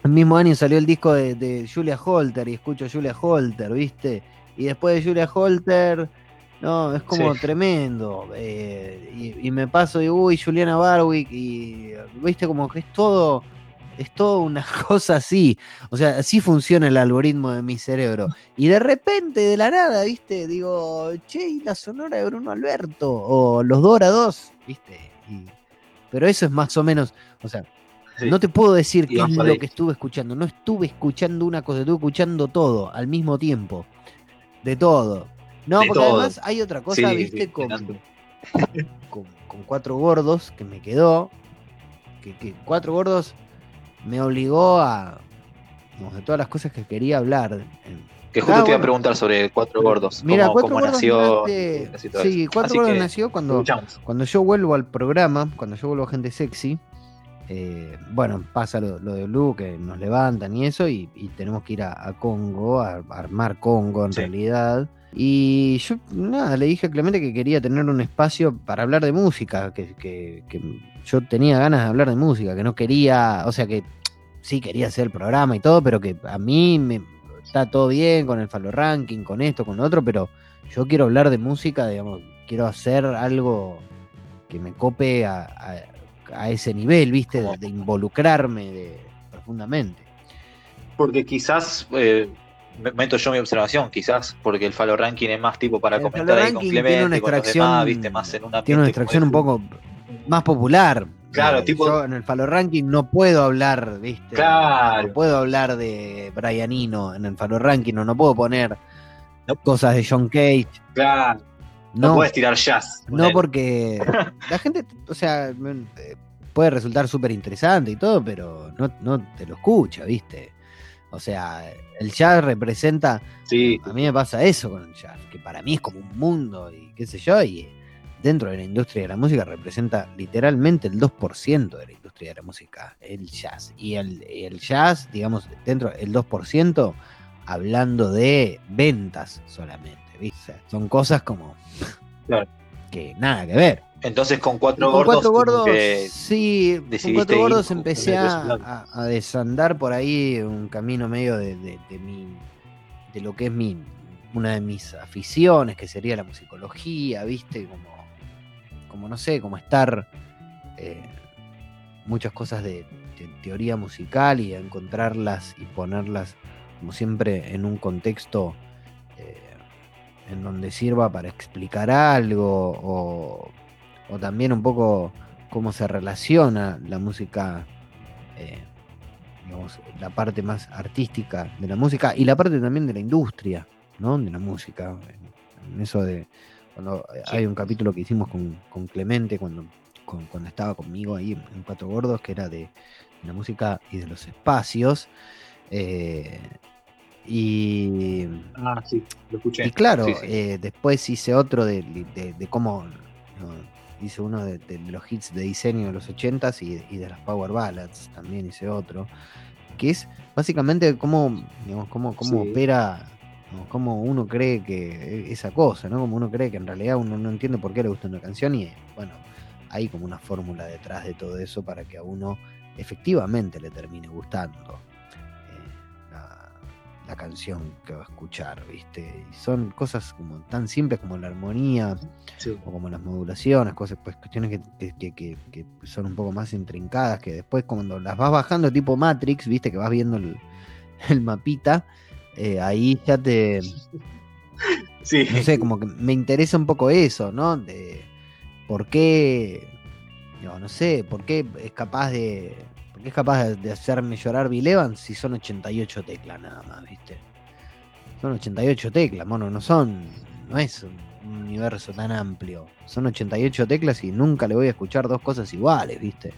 el mismo año salió el disco de, Julia Holter y escucho a Julia Holter, viste, y después de Julia Holter... No, es como tremendo. Eh, y, me paso de, uy, Juliana Barwick, y viste, como que es todo, es todo una cosa así. O sea, así funciona el algoritmo de mi cerebro. Y de repente, de la nada, ¿viste? Digo, che, y la sonora de Bruno Alberto. O los Dora 2, ¿viste? pero eso es más o menos. O sea, no te puedo decir qué es lo que estuve escuchando. No estuve escuchando una cosa, estuve escuchando todo al mismo tiempo. De todo. No, porque además hay otra cosa, ¿viste? Con, con, cuatro gordos que me quedó. Que, que cuatro gordos me obligó a. de todas las cosas que quería hablar.
Que justo te iba a preguntar sobre Cuatro Gordos.
Mira, Cuatro Gordos nació. sí, Cuatro Gordos nació cuando, cuando yo vuelvo al programa, cuando yo vuelvo a Gente Sexy. Eh, bueno, pasa lo, de Blue, que nos levantan y eso, y, tenemos que ir a, Congo, a, armar Congo en realidad. Y yo, nada, le dije a Clemente que quería tener un espacio para hablar de música, que, que, yo tenía ganas de hablar de música, que no quería, o sea que sí quería hacer el programa y todo, pero que a mí me está todo bien con el Falo Ranking, con esto, con lo otro, pero yo quiero hablar de música, digamos, quiero hacer algo que me cope a, ese nivel, ¿viste? De, involucrarme profundamente.
Porque quizás eh, meto yo mi observación, quizás, porque el Falo Ranking es más tipo para comentar ahí con Clemente,
tiene una extracción, ¿viste? Más en una tiene una extracción un poco más popular.
Claro, eh, tipo.
Yo en el Falo Ranking no puedo hablar, ¿viste?
Claro.
No puedo hablar de Brianino en el Falo Ranking, no, no puedo poner cosas de John Cage.
Claro. No, puedes tirar jazz.
No, porque la gente, o sea, eh, puede resultar súper interesante y todo, pero no, no te lo escucha, ¿viste? O sea, el jazz representa.
Sí.
A mí me pasa eso con el jazz, que para mí es como un mundo y qué sé yo, y dentro de la industria de la música representa literalmente el 2% de la industria de la música, el jazz. Y el, jazz, digamos, dentro del 2%, hablando de ventas solamente, ¿viste? Son cosas como que nada que ver.
Entonces con cuatro gordos.
Cuatro gordos sí, con cuatro gordos empecé a, desandar por ahí un camino medio de, de, de lo que es mi, una de mis aficiones, que sería la musicología, ¿viste? Como como no sé, como estar eh, muchas cosas de, teoría musical y encontrarlas y ponerlas, como siempre, en un contexto eh, en donde sirva para explicar algo o, también un poco cómo se relaciona la música eh, digamos, la parte más artística de la música y la parte también de la industria, ¿no? De la música. En eso de cuando hay un capítulo que hicimos con, Clemente cuando, cuando estaba conmigo ahí en Cuatro Gordos, que era de, la música y de los espacios. Eh, y,
ah, sí, lo escuché.
Y claro, eh, después hice otro de, cómo. Hice uno de, los hits de diseño de los 80s y, de las Power Ballads, también hice otro. Que es básicamente cómo, digamos, cómo, cómo opera, cómo uno cree que e, esa cosa, ¿no? Como uno cree que en realidad uno no entiende por qué le gusta una canción y bueno, hay como una fórmula detrás de todo eso para que a uno efectivamente le termine gustando la canción que va a escuchar, ¿viste? Y son cosas como tan simples como la armonía o como las modulaciones, cosas, pues cuestiones que, son un poco más intrincadas, que después cuando las vas bajando tipo Matrix, ¿viste? Que vas viendo el, mapita, eh, ahí ya te... Sí. No sé, como que me interesa un poco eso, ¿no? De por qué, no, no sé, por qué es capaz de es capaz de hacerme llorar Bill Evans si son 88 teclas nada más, ¿viste? Son 88 teclas, mono, no son, no es un universo tan amplio. Son 88 teclas y nunca le voy a escuchar dos cosas iguales, ¿viste?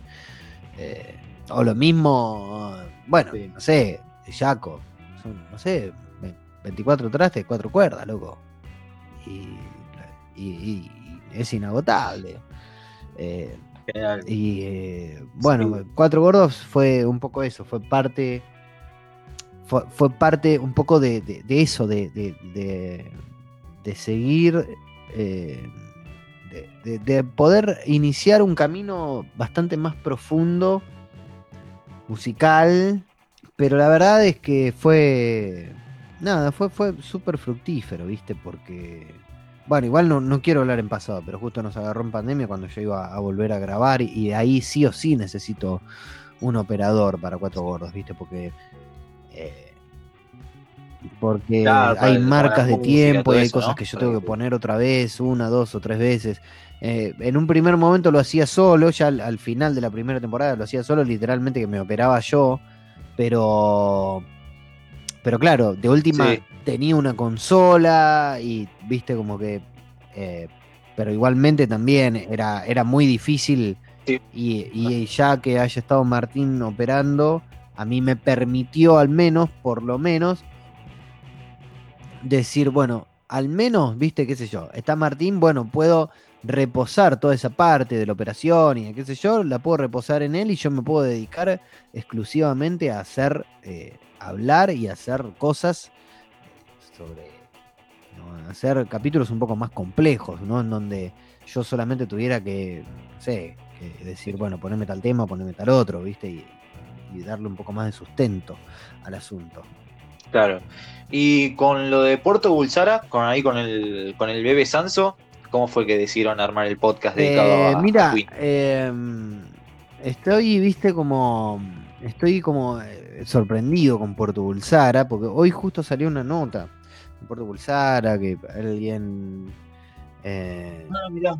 Eh, o lo mismo, bueno, no sé, Jaco, son, no sé, 24 trastes, 4 cuerdas, loco. Y, es inagotable. Eh, y eh, bueno, Cuatro Gordos fue un poco eso, fue parte. Fue, parte un poco de, eso, de, de, seguir. Eh, de, poder iniciar un camino bastante más profundo, musical, pero la verdad es que fue. Nada, fue, fue súper fructífero, ¿viste? Porque bueno, igual no, quiero hablar en pasado, pero justo nos agarró en pandemia cuando yo iba a volver a grabar y, de ahí sí o sí necesito un operador para cuatro gordos, ¿viste? Porque. Eh, porque hay marcas de tiempo y hay cosas que yo tengo que poner otra vez, una, dos o tres veces. Eh, en un primer momento lo hacía solo, ya al, final de la primera temporada lo hacía solo, literalmente que me operaba yo, pero. Pero claro, de última tenía una consola y viste como que... Eh, pero igualmente también era, era muy difícil. Y, ya que haya estado Martín operando, a mí me permitió al menos, por lo menos, decir, bueno, al menos, viste, qué sé yo, está Martín, bueno, puedo reposar toda esa parte de la operación y qué sé yo, la puedo reposar en él y yo me puedo dedicar exclusivamente a hacer, eh, hablar y hacer cosas sobre hacer capítulos un poco más complejos, ¿no? En donde yo solamente tuviera que, no sé, que decir, bueno, ponerme tal tema, ponerme tal otro, ¿viste? Y, darle un poco más de sustento al asunto.
Claro. Y con lo de Puerto Bulsara, con ahí con el, con el bebé Sanso, ¿cómo fue que decidieron armar el podcast dedicado
eh,
a,
mira, em, estoy, viste, como. Estoy como eh, sorprendido con Puerto Bulsara, porque hoy justo salió una nota Puerto Bulsara, que alguien... Eh, ah,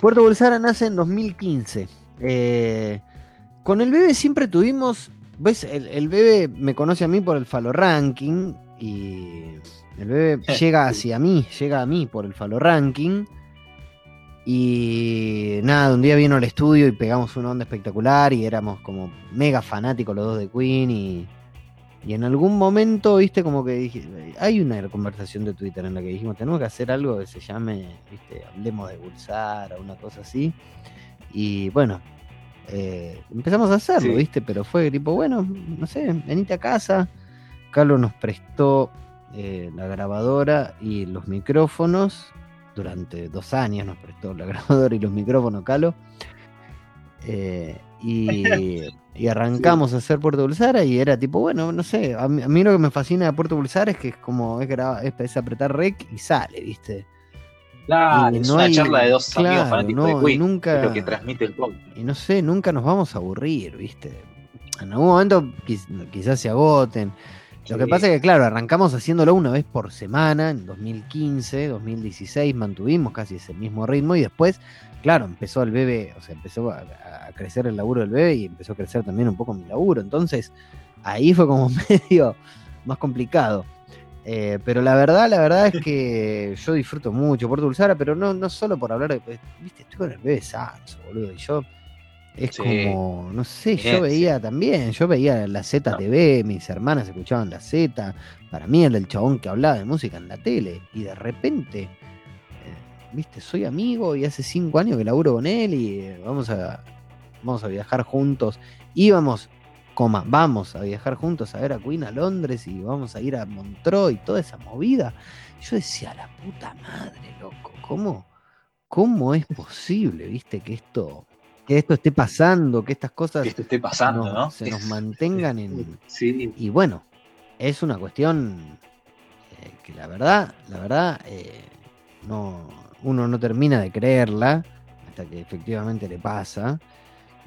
Puerto Bulsara nace en 2015. Eh, con el bebé siempre tuvimos, ves, el, bebé me conoce a mí por el Falo Ranking y el bebé llega hacia mí, llega a mí por el Falo Ranking. Y nada, un día vino al estudio y pegamos una onda espectacular y éramos como mega fanáticos los dos de Queen y y en algún momento, viste, como que dije, hay una conversación de Twitter en la que dijimos, tenemos que hacer algo que se llame, viste, hablemos de Bulsar o una cosa así. Y bueno, eh, empezamos a hacerlo, viste, pero fue tipo, bueno, no sé, venite a casa. Carlos nos prestó eh, la grabadora y los micrófonos. Durante dos años nos prestó la grabadora y los micrófonos, Calo. Eh, y Y arrancamos a hacer Puerto Bulsara y era tipo, bueno, no sé, a mí, lo que me fascina de Puerto Bulsara es que es como, es, es, apretar rec y sale, ¿viste?
Claro, es una charla de dos amigos fanáticos de Queen,
nunca,
lo que transmite el pop.
Y no sé, nunca nos vamos a aburrir, ¿viste? En algún momento quizás se agoten. Lo que pasa es que, claro, arrancamos haciéndolo una vez por semana en 2015, 2016, mantuvimos casi ese mismo ritmo y después claro, empezó el bebé, o sea, empezó a, crecer el laburo del bebé y empezó a crecer también un poco mi laburo. Entonces, ahí fue como medio más complicado. Eh, pero la verdad, la verdad es que yo disfruto mucho Puerto Dulzara, pero no, no solo por hablar de. Viste, estoy con el bebé Sanso, boludo. Y yo. Es
Sí.
como. No sé,
Bien,
yo veía también. Yo veía la ZTV, mis hermanas escuchaban la Z. Para mí era el chabón que hablaba de música en la tele. Y de repente. eh, Viste, soy amigo y hace cinco años que laburo con él y eh, vamos a. Vamos a viajar juntos. Íbamos coma, vamos a viajar juntos a ver a Queen a Londres y vamos a ir a Montreux y toda esa movida. Yo decía, la puta madre, loco, ¿cómo, cómo es posible, viste, que esto, que esto esté pasando, que estas cosas
Que esto esté pasando,
nos-
¿no?
se nos mantengan en...
Sí,
Y bueno, es una cuestión eh, que la verdad, la verdad, eh, no, uno no termina de creerla hasta que efectivamente le pasa.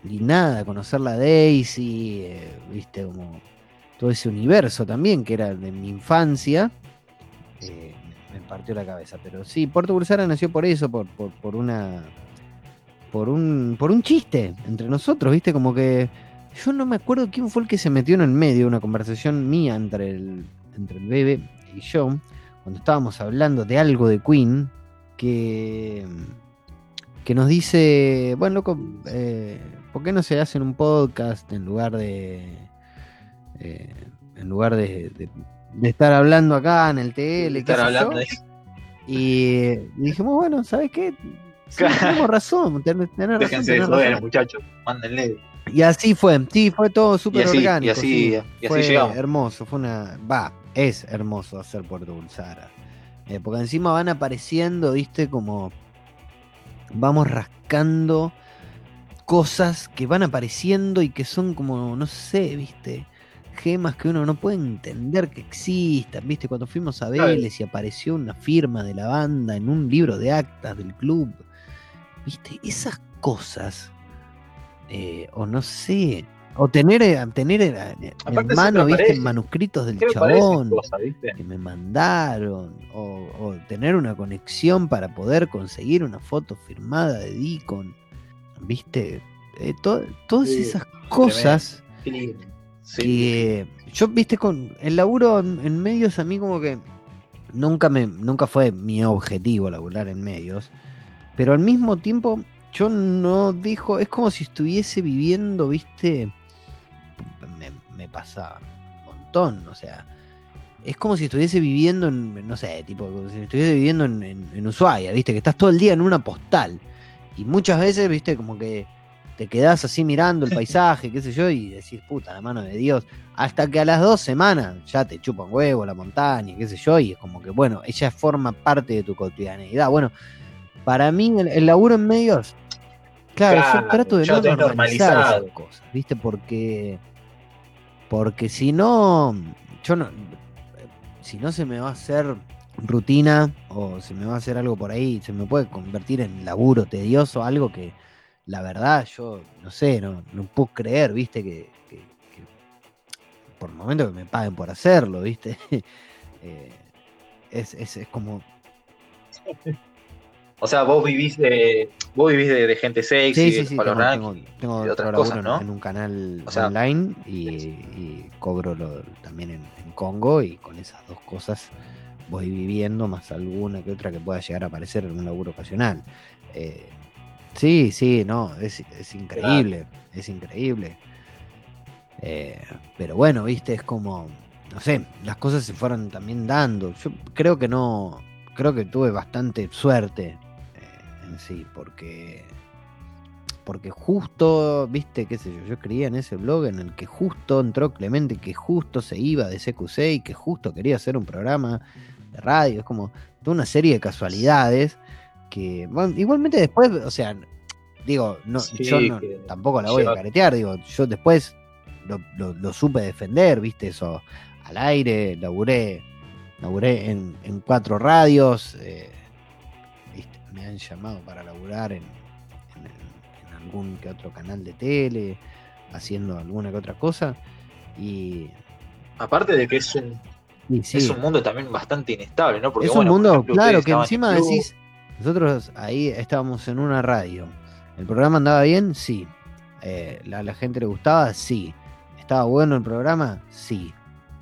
Y nada, conocer la Daisy, eh, viste, como todo ese universo también que era de mi infancia, me partió la cabeza. Pero sí, Puerto Bulsara nació por eso, por, por, por una. Por un, por un chiste entre nosotros, ¿viste? Como que yo no me acuerdo quién fue el que se metió en el medio de una conversación mía entre el, entre el bebé y yo, cuando estábamos hablando de algo de Queen, que, que nos dice, bueno, loco, eh, ¿por qué no se hacen un podcast en lugar de... eh, en lugar de, de- de estar hablando acá en el TL,
estar hablando de
Y dijimos, bueno, ¿sabes qué? Sí, tenemos razón, ten- tenés razón,
Déjense de joder, muchachos. Mándenle.
Y así fue, sí, fue todo súper
así- y
orgánico.
así-
sí.
y así
fue
llegamos.
hermoso, fue una. Va, es hermoso hacer Puerto Bulsara. Eh, porque encima van apareciendo, viste, como. Vamos rascando cosas que van apareciendo y que son como, no sé, viste, gemas que uno no puede entender que existan, viste, cuando fuimos a. Vélez y apareció una firma de la banda en un libro de actas del club, viste, esas cosas, eh, o no sé, o tener, eh, tener eh, en mano, viste, manuscritos del
¿Qué me parecen
chabón
viste?
que me mandaron, o, o tener una conexión para poder conseguir una foto firmada de Deacon, ¿viste? Eh, to- todas
Sí,
esas cosas.
Sí.
que yo, ¿viste? Con el laburo en, en medios a mí como que nunca, me, nunca fue mi objetivo laburar en medios, pero al mismo tiempo yo no dijo, es como si estuviese viviendo, ¿viste? Me, me pasa un montón, o sea, es como si estuviese viviendo en, no sé, tipo, como si estuviese viviendo en, en- en Ushuaia, ¿viste? Que estás todo el día en una postal. Y muchas veces, ¿viste? Como que te quedás así mirando el paisaje, qué sé yo, y decís, puta, la mano de Dios. Hasta que a las dos semanas ya te chupan huevo la montaña, qué sé yo, y es como que, bueno, ella forma parte de tu cotidianeidad. Bueno, para mí el, el laburo en medios, claro,
Claro,
yo trato de
ya
no normalizar esas cosas, ¿viste? Porque, porque si no, yo no, si no se me va a hacer rutina o se me va a hacer algo por ahí, se me puede convertir en laburo tedioso, algo que la verdad yo no sé, no, no puedo creer, viste, que, que- que por el momento que me paguen por hacerlo, viste. Eh, es, es, es como...
O sea, vos vivís de, vos vivís de, de gente sexy,
Sí,
de
sí, sí,
palos
tengo, tengo, tengo
de otras cosas, ¿no?
en un canal
O sea-
online y, y cobro lo- también en, en Congo y con esas dos cosas voy viviendo más alguna que otra que pueda llegar a aparecer en un laburo ocasional. Eh, sí, sí, no, es, es increíble, es increíble. Eh, pero bueno, viste, es como, no sé, las cosas se fueron también dando. Yo creo que no, creo que tuve bastante suerte en sí, porque porque justo, viste, qué sé yo, yo escribía en ese blog en el que justo entró Clemente, que justo se iba de CQC y que justo quería hacer un programa de radio, es como toda una serie de casualidades que, bueno, igualmente después, o sea, digo, no,
Sí,
yo no- tampoco la voy a caretear, digo, yo después lo, lo- lo supe defender, viste, eso al aire, laburé, laburé en, en cuatro radios, eh, me han llamado para laburar en, en, en algún que otro canal de tele, haciendo alguna que otra cosa, y,
Aparte de que es un,
sí,
es un mundo también bastante inestable, ¿no? Porque,
es un
bueno,
mundo,
ejemplo,
claro, que encima
en
decís, Nosotros ahí estábamos en una radio. ¿El programa andaba bien? Sí. Eh, ¿la, ¿La gente le gustaba? Sí. ¿Estaba bueno el programa? Sí.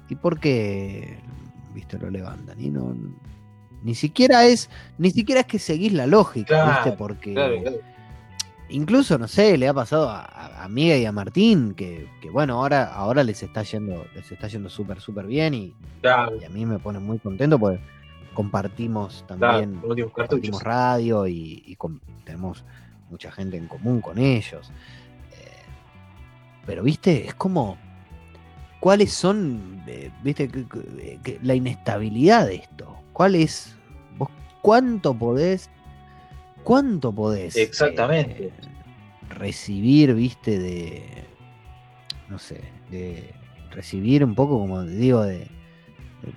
¿Y por qué, viste, lo levantan? Y no, ni siquiera es, ni siquiera es que seguís la lógica, ¿viste? Porque incluso, no sé, le ha pasado a, a Miguel y a Martín, que, bueno, ahora, ahora les está yendo, les está yendo súper, súper bien y, y, a mí me pone muy contento porque compartimos también compartimos radio y, tenemos mucha gente en común con ellos. Eh, pero, viste, es como. ¿Cuáles son, eh, viste, la inestabilidad de esto? ¿Cuál es? ¿Vos cuánto podés? ¿Cuánto podés?
Exactamente. Eh,
recibir, viste, de. No sé, de recibir un poco, como digo, de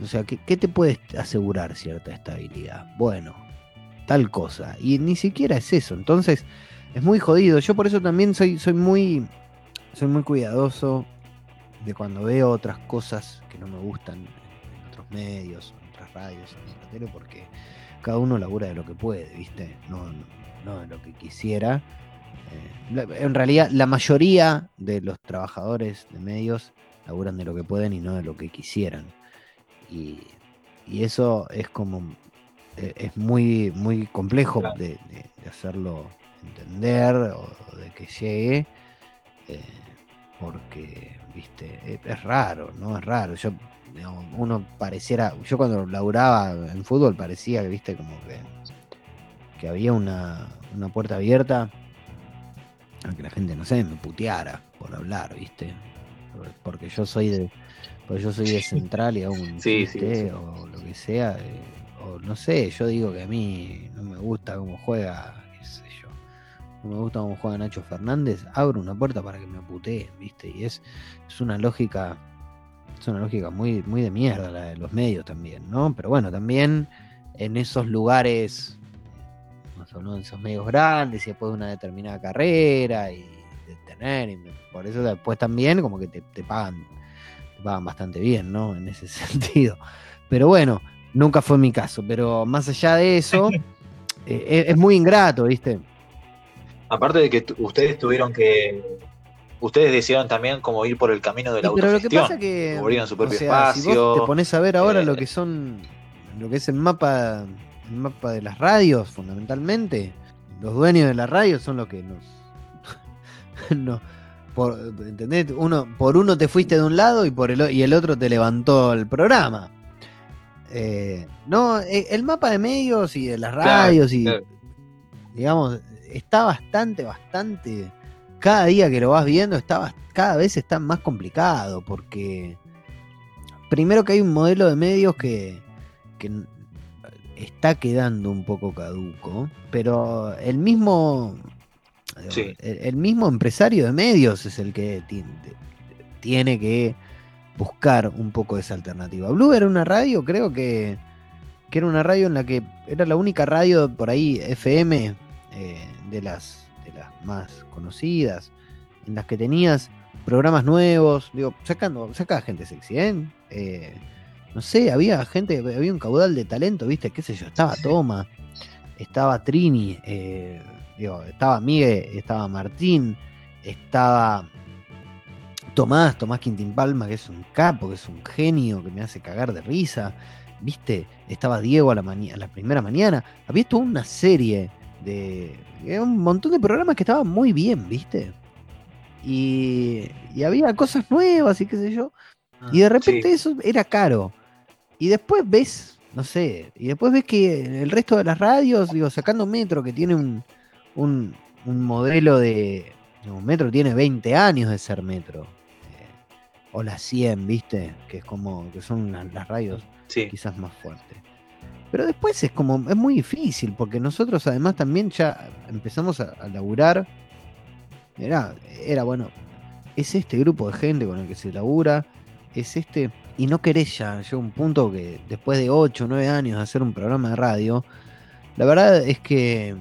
o sea, ¿qué, te puede asegurar cierta estabilidad? Bueno, tal cosa. Y ni siquiera es eso. Entonces, es muy jodido. Yo por eso también soy, soy muy. Soy muy cuidadoso de cuando veo otras cosas que no me gustan en otros medios, radios, en otra tele, porque cada uno labura de lo que puede, ¿viste? No, no, de lo que quisiera. Eh, en realidad, la mayoría de los trabajadores de medios laburan de lo que pueden y no de lo que quisieran. Y, eso es como, eh, es muy, muy complejo de, hacerlo entender o de que llegue, eh, porque, viste, es, raro, ¿no? Es raro. Yo, uno pareciera, yo cuando laburaba en fútbol parecía, viste, como que, que había una, una puerta abierta a que la gente, no sé, me puteara por hablar, viste, porque yo soy de pues yo soy de central y hago un chiste o lo que sea. Eh, o no sé, yo digo que a mí no me gusta cómo juega, qué sé yo. No me gusta cómo juega Nacho Fernández. Abro una puerta para que me puteen, ¿viste? Y es, es una lógica. Es una lógica muy, muy de mierda la de los medios también, ¿no? Pero bueno, también en esos lugares, más o menos en esos medios grandes y después de una determinada carrera y de tener, y por eso después también como que te, te pagan van bastante bien, ¿no? En ese sentido. Pero bueno, nunca fue mi caso. Pero más allá de eso, eh, es, muy ingrato, ¿viste?
Aparte de que ustedes tuvieron que. Ustedes decidieron también como ir por el camino de la sí, Pero lo que pasa que. su propio espacio. Si
vos te pones a ver ahora lo eh, que son. Lo que es el mapa. El mapa de las radios, fundamentalmente. Los dueños de la radio son los que nos. nos por, ¿entendés? Uno, por uno te fuiste de un lado y, por el, y el otro te levantó el programa. Eh, no, eh, el mapa de medios y de las radios y digamos, está bastante, bastante. Cada día que lo vas viendo, está, cada vez está más complicado. Porque primero que hay un modelo de medios que, que está quedando un poco caduco. Pero el mismo el, mismo empresario de medios es el que tiene, que buscar un poco esa alternativa. Blue era una radio, creo que, era una radio en la que era la única radio por ahí FM eh, de, las, de las más conocidas, en las que tenías programas nuevos, digo, sacando, sacaba gente sexy, ¿eh? ¿eh? no sé, había gente, había un caudal de talento, viste, qué sé yo, estaba Toma, estaba Trini, eh, estaba Miguel, estaba Martín, estaba Tomás, Tomás Quintín Palma, que es un capo, que es un genio, que me hace cagar de risa. ¿Viste? Estaba Diego a la, la primera mañana. Había toda una serie de. Un montón de programas que estaban muy bien, ¿viste? Y, había cosas nuevas y qué sé yo. y de ah, repente eso era caro. Y después ves, no sé, y después ves que el resto de las radios, digo, sacando Metro, que tiene un, un, modelo de. Metro tiene 20 años de ser metro. Eh, o la 100, ¿viste? Que es como. que son las, radios quizás más fuertes. Pero después es como. es muy difícil, porque nosotros además también ya empezamos a, laburar. Era, era bueno. Es este grupo de gente con el que se labura. Es este. Y no querés ya, llega un punto que después de 8 o 9 años de hacer un programa de radio, la verdad es que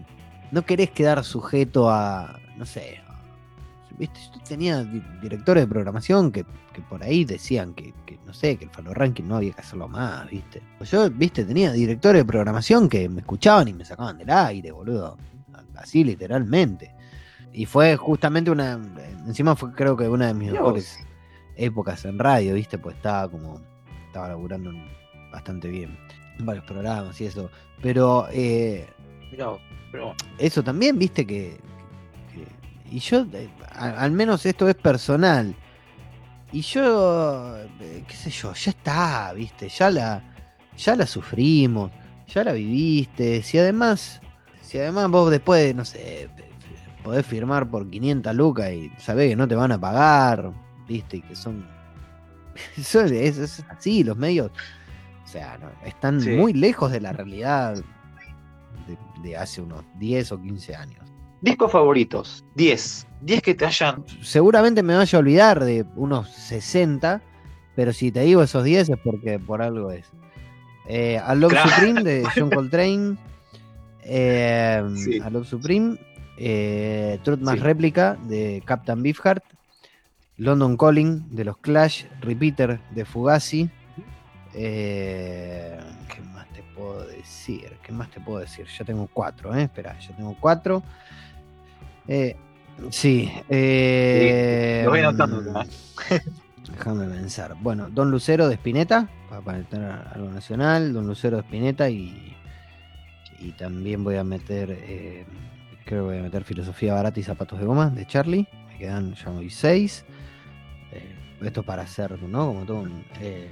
no querés quedar sujeto a, no sé, ¿viste? Yo tenía di- directores de programación que, que por ahí decían que, que, no sé, que el Falo Ranking no había que hacerlo más, ¿viste? Pues yo, ¿viste? Tenía directores de programación que me escuchaban y me sacaban del aire, boludo. Así literalmente. Y fue justamente una. Encima fue creo que una de mis mejores épocas en radio, ¿viste? Pues estaba como. Estaba laburando bastante bien. En varios programas y eso. Pero eh,
pero
eso también, viste que. que- y yo, eh, al menos esto es personal. Y yo, eh, qué sé yo, ya está, viste, ya la, ya la sufrimos, ya la viviste. Si además, si además vos después, de, no sé, podés firmar por 500 lucas y sabés que no te van a pagar, viste, y que son. Eso es, es así, los medios. O sea, no, están
Sí.
muy lejos de la realidad de, de hace unos 10 o 15 años.
Discos favoritos, 10. 10 que te hayan.
Seguramente me vaya a olvidar de unos 60, pero si te digo esos 10 es porque por algo es. Eh, A Love
Claro.
Supreme de John Coltrane. eh,
Sí.
A Love Supreme. eh, Truth más
Sí.
réplica de Captain Beefheart. London Calling de los Clash. Repeater de Fugazi. eh, ¿Qué más te puedo decir? ¿Qué más te puedo decir? Ya tengo cuatro, ¿eh? Espera, ya tengo cuatro. Eh, sí. eh,
Lo voy anotando acá.
Déjame pensar. Bueno, Don Lucero de Spinetta, para tener algo nacional, Don Lucero de Spinetta y, y también voy a meter, eh, creo que voy a meter Filosofía Barata y Zapatos de Goma de Charlie. Me quedan ya hoy seis. Eh, esto para hacer, ¿no? Como todo un, eh,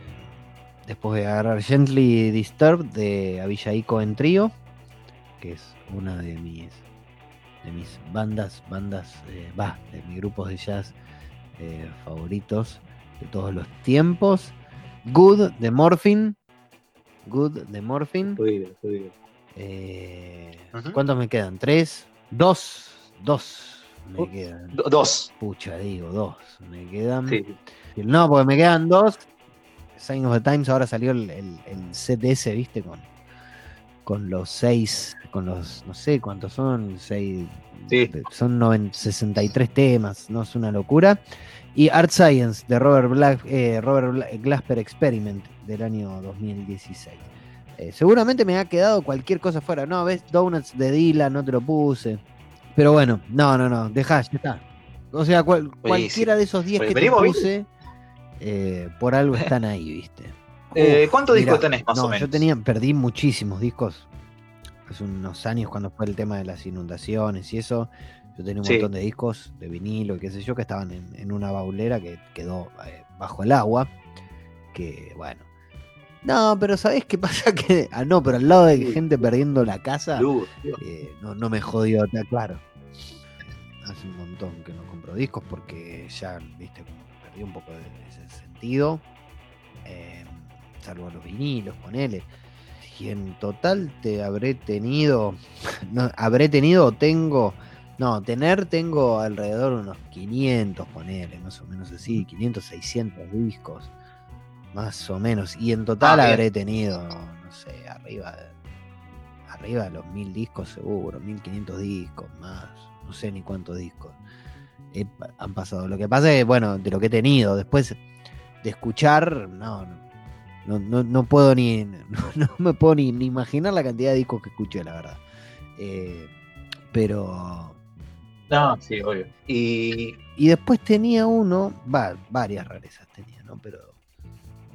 después a agarrar Gently Disturbed de Avillaíco en Trío, que es una de mis de mis bandas, bandas, eh, va, de mis grupos de jazz eh, favoritos de todos los tiempos. Good de Morphine. Good de Morphine.
Jodido, jodido.
Eh,
Ujú.
¿Cuántos me quedan? ¿Tres? Dos. Dos me
Uh,
quedan.
Do- dos.
Pucha, digo, dos. Me quedan.
Sí.
No, porque me quedan dos. Sign of the Times ahora salió el, el, el set ese, ¿viste? Con, con los seis, con los, no sé cuántos son, seis,
Sí.
son noven- 63 temas, ¿no? Es una locura. Y Art Science de Robert, Black, eh, Robert Glasper Experiment del año 2016. Eh, seguramente me ha quedado cualquier cosa fuera. No, ves, Donuts de Dylan, no te lo puse. Pero bueno, no, no, no, dejá, ya está. O sea, cual- cualquiera de esos 10 que te puse, eh, por algo están ahí, ¿viste?
Eh, ¿Cuántos
mirá,
discos tenés más
no,
o menos?
Yo tenía, perdí muchísimos discos hace unos años cuando fue el tema de las inundaciones y eso. Yo tenía un
Sí.
montón de discos de vinilo y qué sé yo que estaban en, en una baulera que quedó eh, bajo el agua. Que bueno. No, pero ¿sabés qué pasa? Que, ah, no, pero al lado de gente perdiendo la casa, eh, no, no me jodió, claro. Hace un montón que no compro discos porque ya, viste, perdí un poco de ese sentido. Eh, salvo los vinilos, ponele. Y en total te habré tenido, no, habré tenido o tengo, no, tener tengo alrededor de unos 500, ponele, más o menos así, 500, 600 discos, más o menos. Y en total
Ah,
habré tenido, no sé, arriba de, arriba de los 1000 discos seguro, 1500 discos más, no sé ni cuántos discos he pa- han pasado. Lo que pasa es bueno, de lo que he tenido, después de escuchar, no, no, no, no puedo ni, no, no me puedo ni, ni imaginar la cantidad de discos que escuché, la verdad. Eh, pero...
No, sí, obvio. Y
Y después tenía uno, va, varias rarezas tenía, ¿no? Pero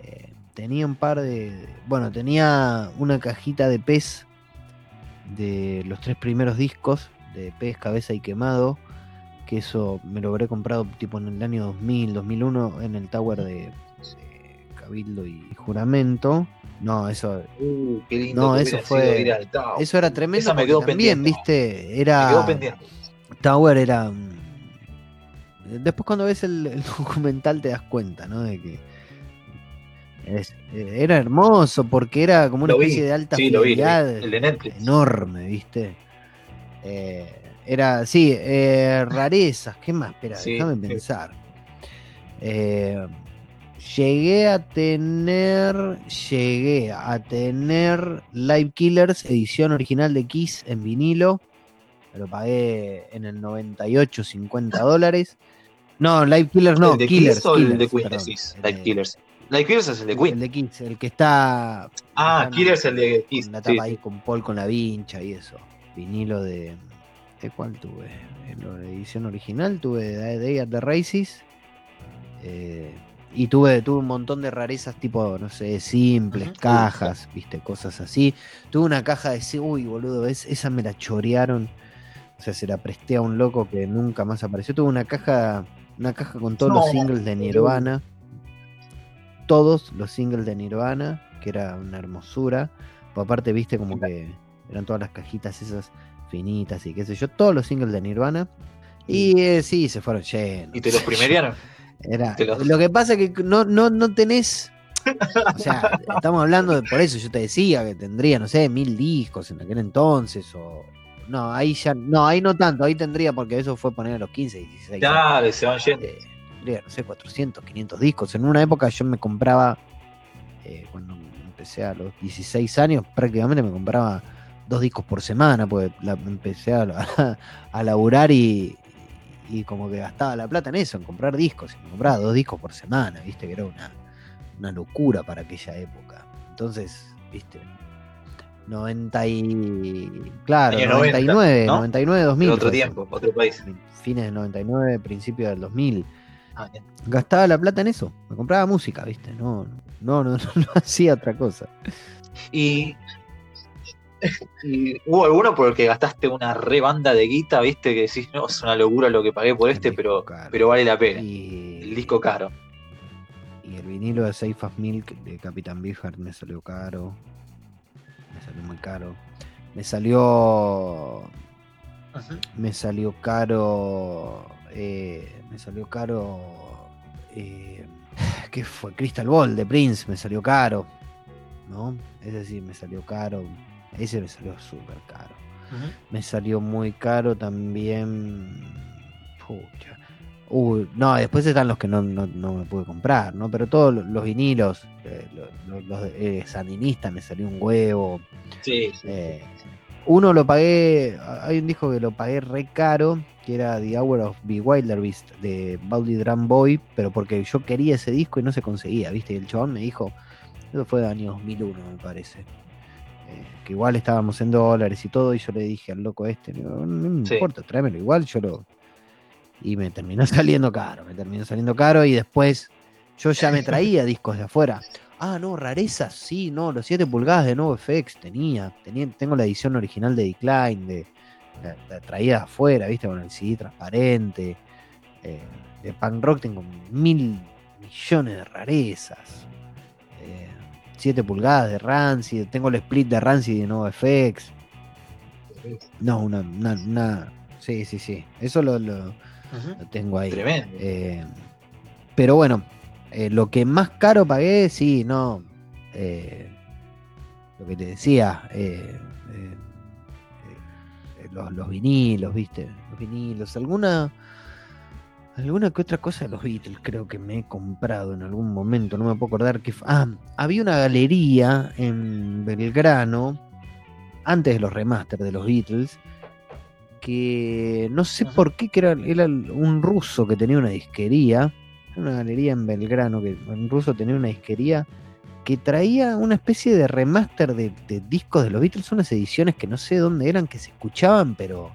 eh, tenía un par de. Bueno, tenía una cajita de pez de los tres primeros discos de pez, cabeza y quemado. Que eso me lo habré comprado tipo en el año 2000, 2001 en el Tower de, de Cabildo y Juramento. No, eso,
Uh, qué lindo
No, eso fue- eso era tremendo.
Esa me quedó
también,
pendiente.
viste,
Me
era.
quedó pendiente.
Tower era. mm, Después, cuando ves el, el documental, te das cuenta, ¿no? De que. es- eh, era hermoso porque era como una
Lo vi,
especie de alta
Sí, lo vi, lo vi.
fidelidad
El de Netflix.
enorme, ¿viste? Eh, era, sí, eh, rarezas, ¿qué más? Espera,
Sí,
déjame
sí.
pensar. Eh, llegué a tener, llegué a tener Live Killers, edición original de Kiss en vinilo. Me lo pagué en el 98, 50 dólares. No, Live Killers no,
¿El de
Killers.
Kiss o el de
Killers,
Queen decís?
El
Live Killers. Live Killers es el de
El
Queen.
de Kiss, el que está.
Ah, Killers el de Kiss.
La
sí,
tapa ahí
sí.
con Paul con la vincha y eso. Vinilo de. ¿De cuál tuve? En la edición original tuve de Day at the Races. eh, y tuve, tuve un montón de rarezas tipo, no sé, simples, cajas, viste, cosas así. Tuve una caja de uy, boludo, es- esa me la chorearon. O sea, se la presté a un loco que nunca más apareció. Tuve una caja, una caja con todos los singles de Nirvana. Todos los singles de Nirvana, que era una hermosura. Pues aparte, viste, como que eran todas las cajitas esas finitas y qué sé yo, todos los singles de Nirvana. Y eh, sí, se fueron llenos.
¿Y te los primerearon?
Era, Lo que pasa es que no, no, no tenés. O sea, estamos hablando de por eso yo te decía que tendría, no sé, mil discos en aquel entonces. O. No, ahí ya. No, ahí no tanto, ahí tendría, porque eso fue poner a los 15, 16. años.
Claro, se van yendo.
Eh, tendría, no sé, 400, 500 discos. En una época yo me compraba, eh, cuando empecé a los 16 años, prácticamente me compraba dos discos por semana, pues la- empecé a, a, a laburar y, y como que gastaba la plata en eso, en comprar discos. Y me compraba dos discos por semana, viste, que era una, una locura para aquella época. Entonces, viste, 90 y... Claro,
Año 90,
99,
¿no?
99, 2000.
Era otro tiempo, otro país.
fines del 99, principio del 2000.
Ah.
Gastaba la plata en eso. Me compraba música, ¿viste? No, no, no, no, no hacía otra cosa.
Y, y hubo alguno por el que gastaste una re banda de guita, viste, que decís, no, es una locura lo que pagué por
El
este, pero,
caro.
pero vale la pena.
Y,
El disco caro.
y el vinilo de Safe as Milk de Capitán Beefheart me salió caro. Me salió muy caro. Me salió. Me salió caro. eh, me salió caro. eh, ¿Qué fue? Crystal Ball de Prince me salió caro. ¿No? Ese sí me salió caro. Ese me salió súper caro. Me salió muy caro también. Pucha. Uy, no, después están los que no, no, no me pude comprar, ¿no? Pero todos los, los vinilos, eh, los, los- eh, Sandinista me salió un huevo.
Sí, sí.
Eh, uno lo pagué, hay un disco que lo pagué re caro, que era The Hour of the Wilder Beast de Baldy Drum Boy, pero porque yo quería ese disco y no se conseguía, ¿viste? Y el chabón me dijo, eso fue de año 2001, me parece. Eh, que igual estábamos en dólares y todo, y yo le dije al loco este, no me
Sí.
importa, tráemelo igual, yo lo... Y me terminó saliendo caro, me terminó saliendo caro y después yo ya me traía discos de afuera. Ah, no, rarezas, sí, no, los 7 pulgadas de NoFX tenía, tenía. Tengo la edición original de Decline, de, la, la traía de afuera, viste, con el CD transparente. eh, de punk rock tengo mil millones de rarezas. 7 pulgadas de Rancid, tengo el split de Rancid de NoFX. No, una, una, una- Sí, sí, sí. Eso lo, lo- tengo ahí.
Tremendo.
Eh, pero bueno, eh, lo que más caro pagué, sí, no. eh, lo que te decía, eh, eh, eh, los, los vinilos, viste, los vinilos, alguna. Alguna que otra cosa de los Beatles creo que me he comprado en algún momento, no me puedo acordar que... Ah, había una galería en Belgrano, antes de los remaster de los Beatles, que no sé por qué, que era, era un ruso que tenía una disquería, una galería en Belgrano, que un ruso tenía una disquería que traía una especie de remaster de, de discos de los Beatles, unas ediciones que no sé dónde eran, que se escuchaban, pero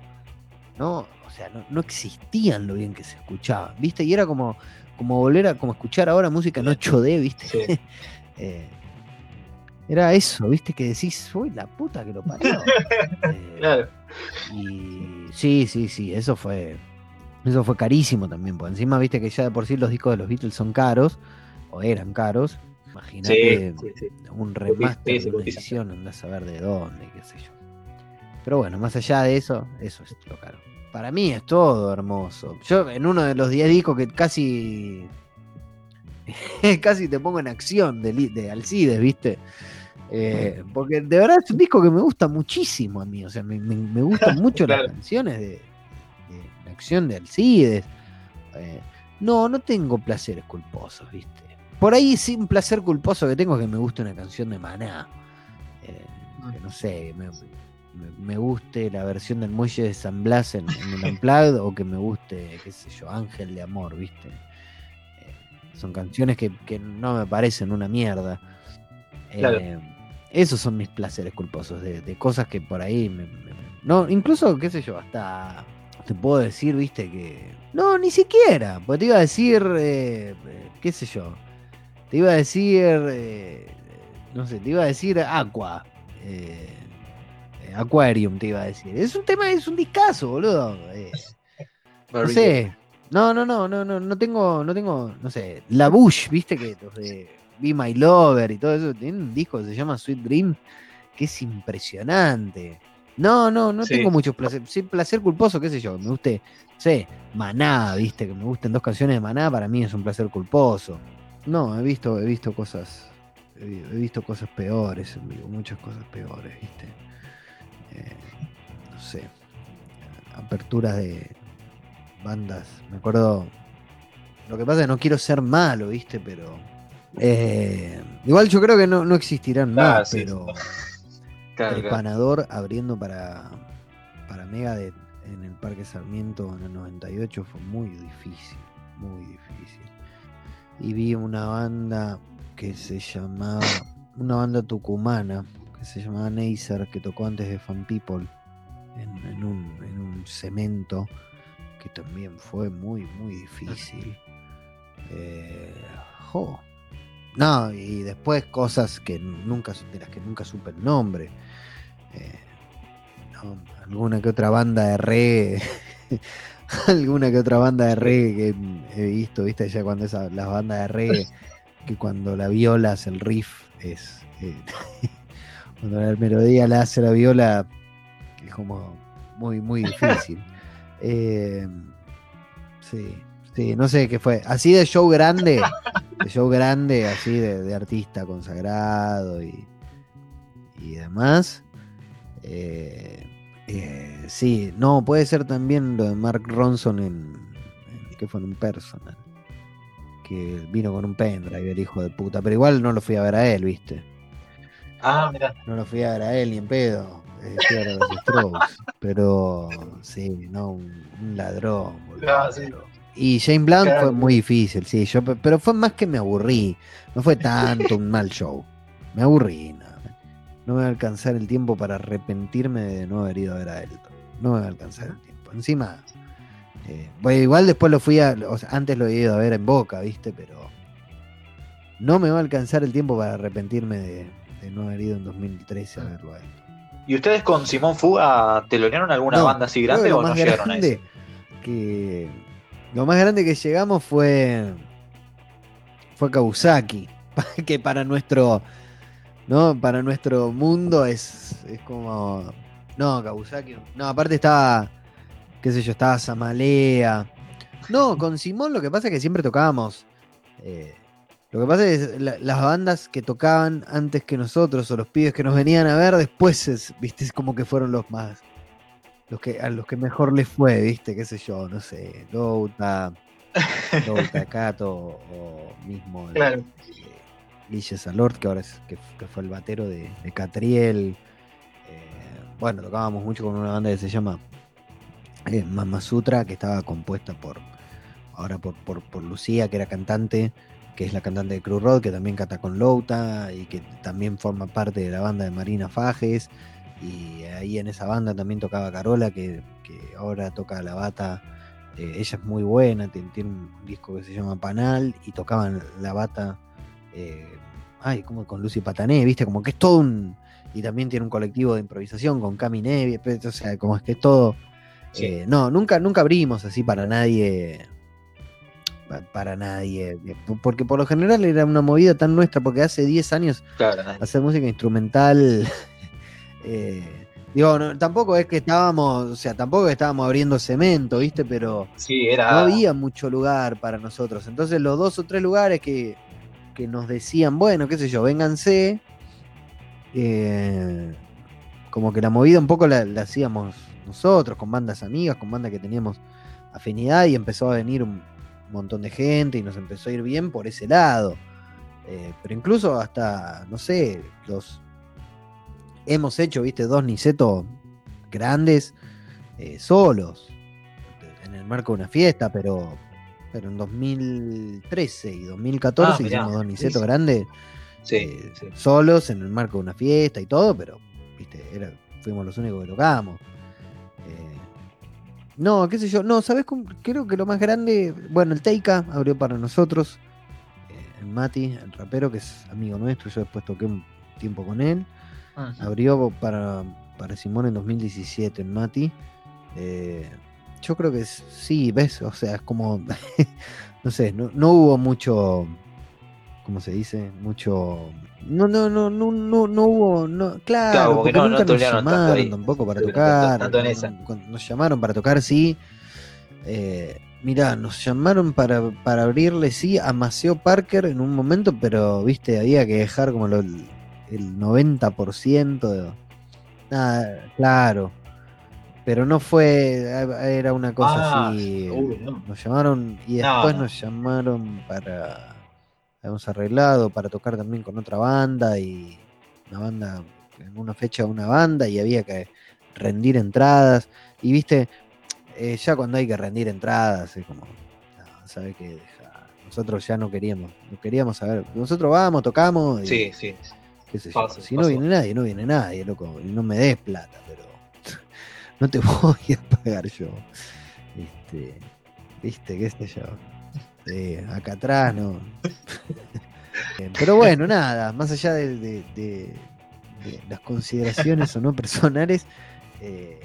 no, o sea, no, no existían lo bien que se escuchaban, ¿viste? Y era como, como volver a como escuchar ahora música en 8D, ¿viste?
Sí.
Eh, era eso, ¿viste? Que decís, uy, la puta que lo parió. Eh,
Claro.
y sí, sí, sí, eso fue. Eso fue carísimo también, porque encima viste que ya de por sí los discos de los Beatles son caros, o eran caros. Imagínate
Sí, sí,
un remaster una edición, andás a ver de dónde, qué sé yo. Pero bueno, más allá de eso, eso es lo caro. Para mí es todo hermoso. Yo en uno de los 10 discos que casi. casi te pongo en acción de, Alcides, ¿viste? Eh, porque de verdad es un disco que me gusta muchísimo a mí. O sea, me, me- me gustan mucho
Claro.
las canciones de, de la acción de Alcides. Eh, no, no tengo placeres culposos, ¿viste? Por ahí sí un placer culposo que tengo es que me gusta una canción de Maná. Eh, que no sé, me- me, guste la versión del muelle de San Blas en, en el Unplugged o que me guste, qué sé yo, Ángel de Amor, ¿viste? Eh, son canciones que, que no me parecen una mierda.
Claro.
Eh, esos son mis placeres culposos, de, de cosas que por ahí me, me- No, incluso, qué sé yo, hasta te puedo decir, viste, que. No, ni siquiera. Porque te iba a decir. eh, eh, qué sé yo. Te iba a decir. no sé, te iba a decir Aqua. eh, eh, Aquarium, te iba a decir. Es un tema, es un discazo, boludo. eh, no sé. No, no, no, no, no, no tengo, no tengo, no sé. La Bush, viste que los de Be My Lover y todo eso, tienen un disco que se llama Sweet Dream, que es impresionante. No, no, no
Sí.
tengo mucho placer. Sí, placer culposo, qué sé yo. Me guste, no sé, Maná, viste, que me gusten dos canciones de Maná, para mí es un placer culposo. No, he visto, he visto cosas, he, vi- he visto cosas peores muchas cosas peores, viste. Eh, no sé. Aperturas de bandas. Me acuerdo. Lo que pasa es que no quiero ser malo, viste, pero. eh, igual yo creo que no, no existirán
Ah,
más,
sí.
pero.
Claro,
El. Panador abriendo para, para Megadeth en el Parque Sarmiento en el 98 fue muy difícil, muy difícil. Y vi una banda que se llamaba, una banda tucumana se llamaba Neisser, que tocó antes de Fan People en, un, en un cemento, que también fue muy, muy difícil. Eh. No, y después cosas que nunca de las que nunca supe el nombre. Eh, alguna que otra banda de reggae. alguna que otra banda de reggae que he visto, viste, ya cuando esa, las bandas de reggae, que cuando la violas el riff es. eh, cuando la melodía la hace la viola, es como muy, muy difícil. Eh, sí, sí, no sé qué fue. Así de show grande, de show grande, así de, de artista consagrado y, y demás. Eh, eh, sí, no, puede ser también lo de Mark Ronson en, en- que fue en un personal. Que vino con un pendrive, el hijo de puta. Pero igual no lo fui a ver a él, viste.
Ah, mira.
No lo fui a ver a él ni en pedo. eh, fui a ver a los Strokes. Pero sí, no, un, un ladrón.
Ah, sí.
Y Jane Blunt
Claro.
fue muy difícil, sí, yo, pe- pero fue más que me aburrí. No fue tanto un mal show. Me aburrí, nada. No me va a alcanzar el tiempo para arrepentirme de no haber ido a ver a Elton. No me va a alcanzar el tiempo. Encima, eh, bueno, igual después lo fui a. o sea, antes lo he ido a ver en Boca, ¿viste? Pero no me va a alcanzar el tiempo para arrepentirme de, de no haber ido en 2013 a verlo a él.
¿Y ustedes con Simón Fuga telonearon alguna
No,
banda así grande o no llegaron a eso?
que lo más grande que llegamos fue fue Kawasaki que para nuestro no para nuestro mundo es, es como no Kawasaki no aparte estaba qué sé yo estaba Samalea no con Simón lo que pasa es que siempre tocábamos eh, lo que pasa es la- las bandas que tocaban antes que nosotros o los pibes que nos venían a ver después es, viste es como que fueron los más los que a los que mejor les fue, viste, qué sé yo, no sé, Louta, Louta Cato o mismo el-
Claro.
eh, Guille Salort, que ahora es que fue el batero de, de Catriel. Eh, bueno, tocábamos mucho con una banda que se llama eh, Mama Sutra, que estaba compuesta por ahora por, por, por Lucía, que era cantante, que es la cantante de Cruz Road, que también canta con Louta y que también forma parte de la banda de Marina Fajes. Y ahí en esa banda también tocaba Carola, que, que ahora toca la bata. eh, ella es muy buena, tiene, tiene un disco que se llama Panal y tocaban la bata. eh, ay, como con Lucy Patané, viste, como que es todo un. Y también tiene un colectivo de improvisación con Cami Nevi, o sea, como es que es todo.
Sí.
eh, no, nunca, nunca abrimos así para nadie. Pa- Para nadie. eh, po- Porque por lo general era una movida tan nuestra, porque hace 10 años
Claro,
hacer música instrumental. eh, digo, no, tampoco es que estábamos, o sea, tampoco que estábamos abriendo cemento, ¿viste? Pero
Sí, era.
no había mucho lugar para nosotros. Entonces, los dos o tres lugares que, que nos decían, bueno, qué sé yo, vénganse. eh, como que la movida un poco la, la hacíamos nosotros, con bandas amigas, con bandas que teníamos afinidad, y empezó a venir un montón de gente y nos empezó a ir bien por ese lado. Eh, pero incluso hasta, no sé, los hemos hecho, viste, dos Niceto grandes eh, solos, en el marco de una fiesta, pero, pero en 2013 y 2014
Ah,
hicimos dos nicetos grandes
Sí,
eh,
sí.
solos en el marco de una fiesta y todo, pero viste, era- fuimos los únicos que tocábamos. Eh, no, qué sé yo, no, ¿sabes? Creo que lo más grande, bueno, el Teika abrió para nosotros, eh, el Mati, el rapero, que es amigo nuestro, yo después toqué un tiempo con él,
Ujú.
abrió para, para Simón en 2017 en Mati. Eh, yo creo que sí, ves, o sea, es como, no sé, no, no hubo mucho, ¿cómo se dice? Mucho... No, no, no, no, no, no hubo, no, claro,
Claro, porque
porque
no- no
nunca nos llamaron
ahí.
tampoco para tocar.
tanto- en esa.
nos llamaron para tocar, sí. Eh, mirá, nos llamaron para, para abrirle, sí, a Maceo Parker en un momento, pero, viste, había que dejar como lo- el 90% de... Nada, claro. Pero no fue, era una cosa
Ah,
así.
uy, no.
Nos llamaron y después
no.
nos llamaron para. Habíamos arreglado para tocar también con otra banda y una banda, en una fecha una banda y había que rendir entradas. Y viste, eh, ya cuando hay que rendir entradas, es como, no, ¿sabes qué? Nosotros ya no queríamos, no queríamos saber. Nosotros vamos, tocamos y
Sí, sí.
qué sé yo.
Pasa,
Si no viene nadie, no viene nadie, loco. Y no me des plata, pero no te voy a pagar yo. Este, viste, qué sé yo. Acá atrás, no. Eh, pero bueno, nada, más allá de, de- de- de las consideraciones o no personales, eh,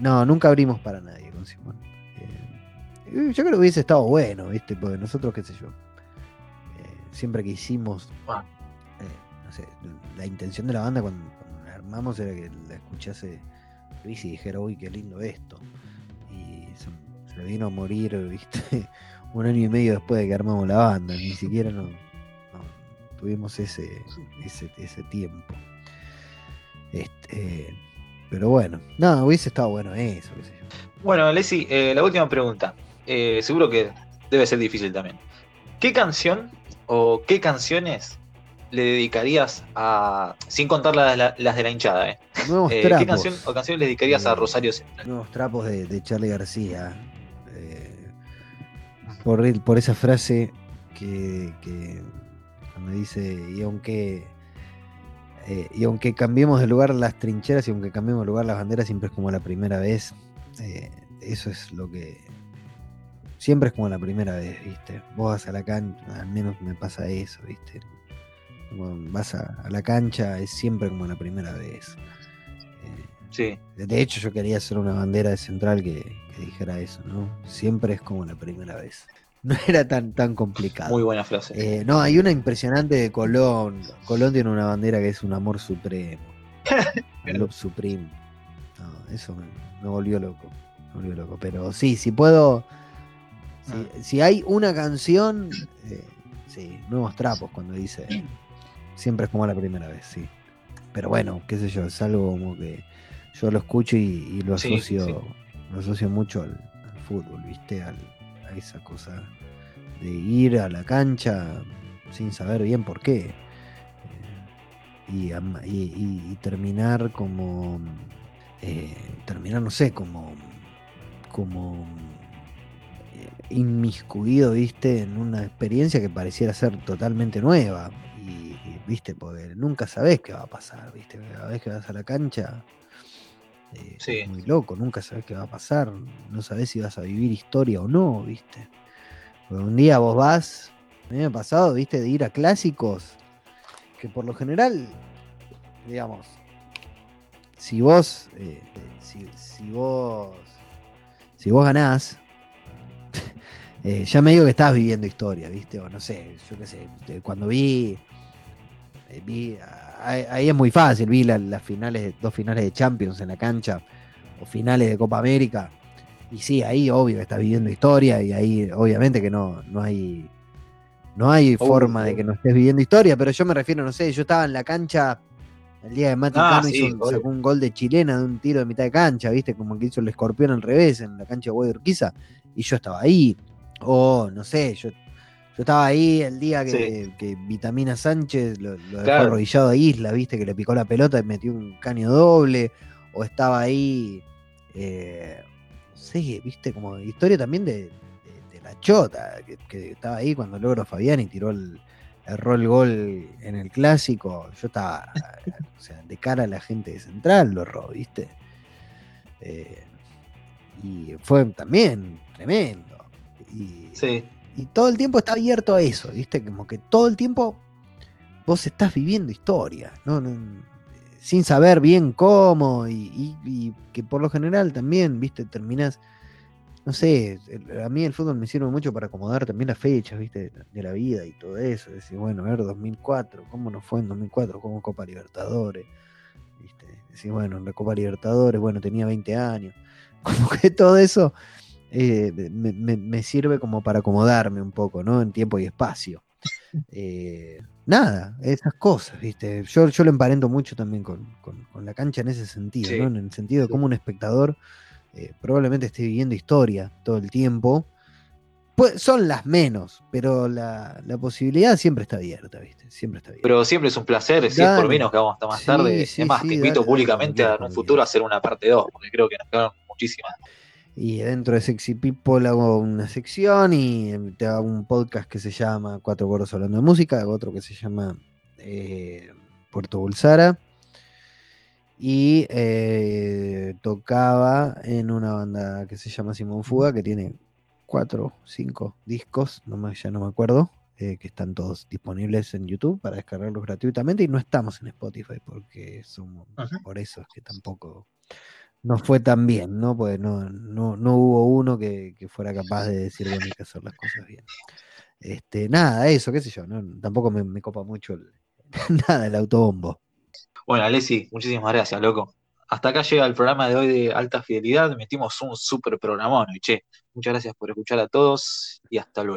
no, nunca abrimos para nadie con Simón. Eh, yo creo que hubiese estado bueno, ¿viste? Porque nosotros, qué sé yo, eh, siempre que hicimos no sé, la intención de la banda cuando, cuando la armamos era que la escuchase Luis y dijera, uy, qué lindo esto. Y se, se vino a morir, viste, un año y medio después de que armamos la banda, ni siquiera no, no tuvimos ese, ese, ese tiempo. Este, pero bueno, no, hubiese estado bueno eso, qué sé yo.
Bueno, Leslie, eh, la última pregunta. Eh, seguro que debe ser difícil también. ¿Qué canción o qué canciones le dedicarías a. sin contar las, las- de la hinchada, ¿eh?
Nuevos
Eh, ¿Qué canción o canciones le dedicarías a
Eh,
Rosario Central?
nuevos trapos de, de Charlie García. Por, el- por esa frase que, que cuando dice, y aunque, eh, y aunque cambiemos de lugar las trincheras y aunque cambiemos de lugar las banderas, siempre es como la primera vez. eh, eso es lo que... Siempre es como la primera vez, ¿viste? Vos vas a la cancha, al menos me pasa eso, ¿viste? Cuando vas a, a la cancha es siempre como la primera vez. Eh,
Sí.
de hecho, yo quería hacer una bandera de central que, que dijera eso, ¿no? Siempre es como la primera vez. No era tan, tan complicado.
Muy buena frase.
Eh, no, hay una impresionante de Colón. Colón tiene una bandera que es un amor supremo. Un love supreme. No, eso me, me volvió loco. Me volvió loco. Pero sí, si puedo. Si, si hay una canción. eh, sí, nuevos trapos cuando dice. Siempre es como la primera vez, sí. Pero bueno, qué sé yo, es algo como que yo lo escucho y, y lo
Sí,
asocio.
sí.
Lo asocio mucho al, fútbol, ¿viste? Al- a esa cosa de ir a la cancha sin saber bien por qué. Eh, y, terminar como. eh, terminar, no sé, como. como. eh, inmiscuido, viste, en una experiencia que pareciera ser totalmente nueva. Y, y, viste, porque nunca sabés qué va a pasar, viste. Cada vez que vas a la cancha. Eh,
Sí.
muy loco, nunca sabés qué va a pasar, no sabés si vas a vivir historia o no, viste. Porque un día vos vas, a mí me ha pasado, viste, de ir a clásicos, que por lo general, digamos, si vos, eh, si, si vos, si vos ganás, eh, ya me digo que estás viviendo historia, viste, o no sé, yo qué sé, cuando vi, vi, ahí, ahí es muy fácil, vi la- las finales, dos finales de Champions en la cancha, o finales de Copa América, y sí, ahí obvio que estás viviendo historia y ahí obviamente que no, no hay no hay forma de que no estés viviendo historia, pero yo me refiero, no sé, yo estaba en la cancha el día de Mati
Ah,
Cano
sí,
hizo un-
obvio.
sacó un gol de chilena de un tiro de mitad de cancha, viste, como que hizo el escorpión al revés en la cancha de Urquiza, y yo estaba ahí. O no sé, yo, yo estaba ahí el día que, que Vitamina Sánchez lo, lo dejó
Claro.
arrodillado a Isla, viste, que le picó la pelota y metió un caño doble o estaba ahí, eh, no sé, viste, como historia también de, la chota, que, estaba ahí cuando logró Fabián y tiró el, erró el gol en el clásico. Yo estaba, o sea, de cara a la gente de Central lo erró, viste. Eh, y fue también tremendo. Y, y todo el tiempo está abierto a eso, viste, como que todo el tiempo vos estás viviendo historia, ¿no? sin saber bien cómo y, que por lo general también, viste, terminás, no sé, a mí el fútbol me sirve mucho para acomodar también las fechas, viste, de la vida y todo eso, decir, bueno, a ver, 2004, ¿cómo nos fue en 2004? ¿Cómo Copa Libertadores? ¿Viste? Decir, bueno, en la Copa Libertadores, bueno, tenía 20 años, como que todo eso eh, me, sirve como para acomodarme un poco, ¿no? En tiempo y espacio. Eh, nada, esas cosas, ¿viste? Yo, yo lo emparento mucho también con, la cancha en ese sentido, ¿no? En el sentido de cómo un espectador eh, probablemente esté viviendo historia todo el tiempo. Pues son las menos, pero la, posibilidad siempre está abierta, ¿viste? Siempre está abierta.
Pero siempre es un placer, si es por mí nos quedamos hasta más tarde. es más, te invito públicamente a en un futuro a hacer una parte 2, porque creo que nos quedaron muchísimas.
Y dentro de Sexy People hago una sección y te hago un podcast que se llama Cuatro Gordos Hablando de Música, hago otro que se llama eh, Puerto Bulsara. Y eh, tocaba en una banda que se llama Simón Fuga, que tiene cuatro, cinco discos, no ya no me acuerdo, eh, que están todos disponibles en YouTube para descargarlos gratuitamente y no estamos en Spotify porque somos, por eso es que tampoco no fue tan bien, ¿no? Pues no, no, no hubo uno que, fuera capaz de decir, bueno, hay que hacer las cosas bien. Este, nada, eso, qué sé yo, ¿no? tampoco me, copa mucho nada el autobombo.
Bueno, Alessi, muchísimas gracias, loco. Hasta acá llega el programa de hoy de Alta Fidelidad. Metimos un super programón, che. Muchas gracias por escuchar a todos y hasta luego.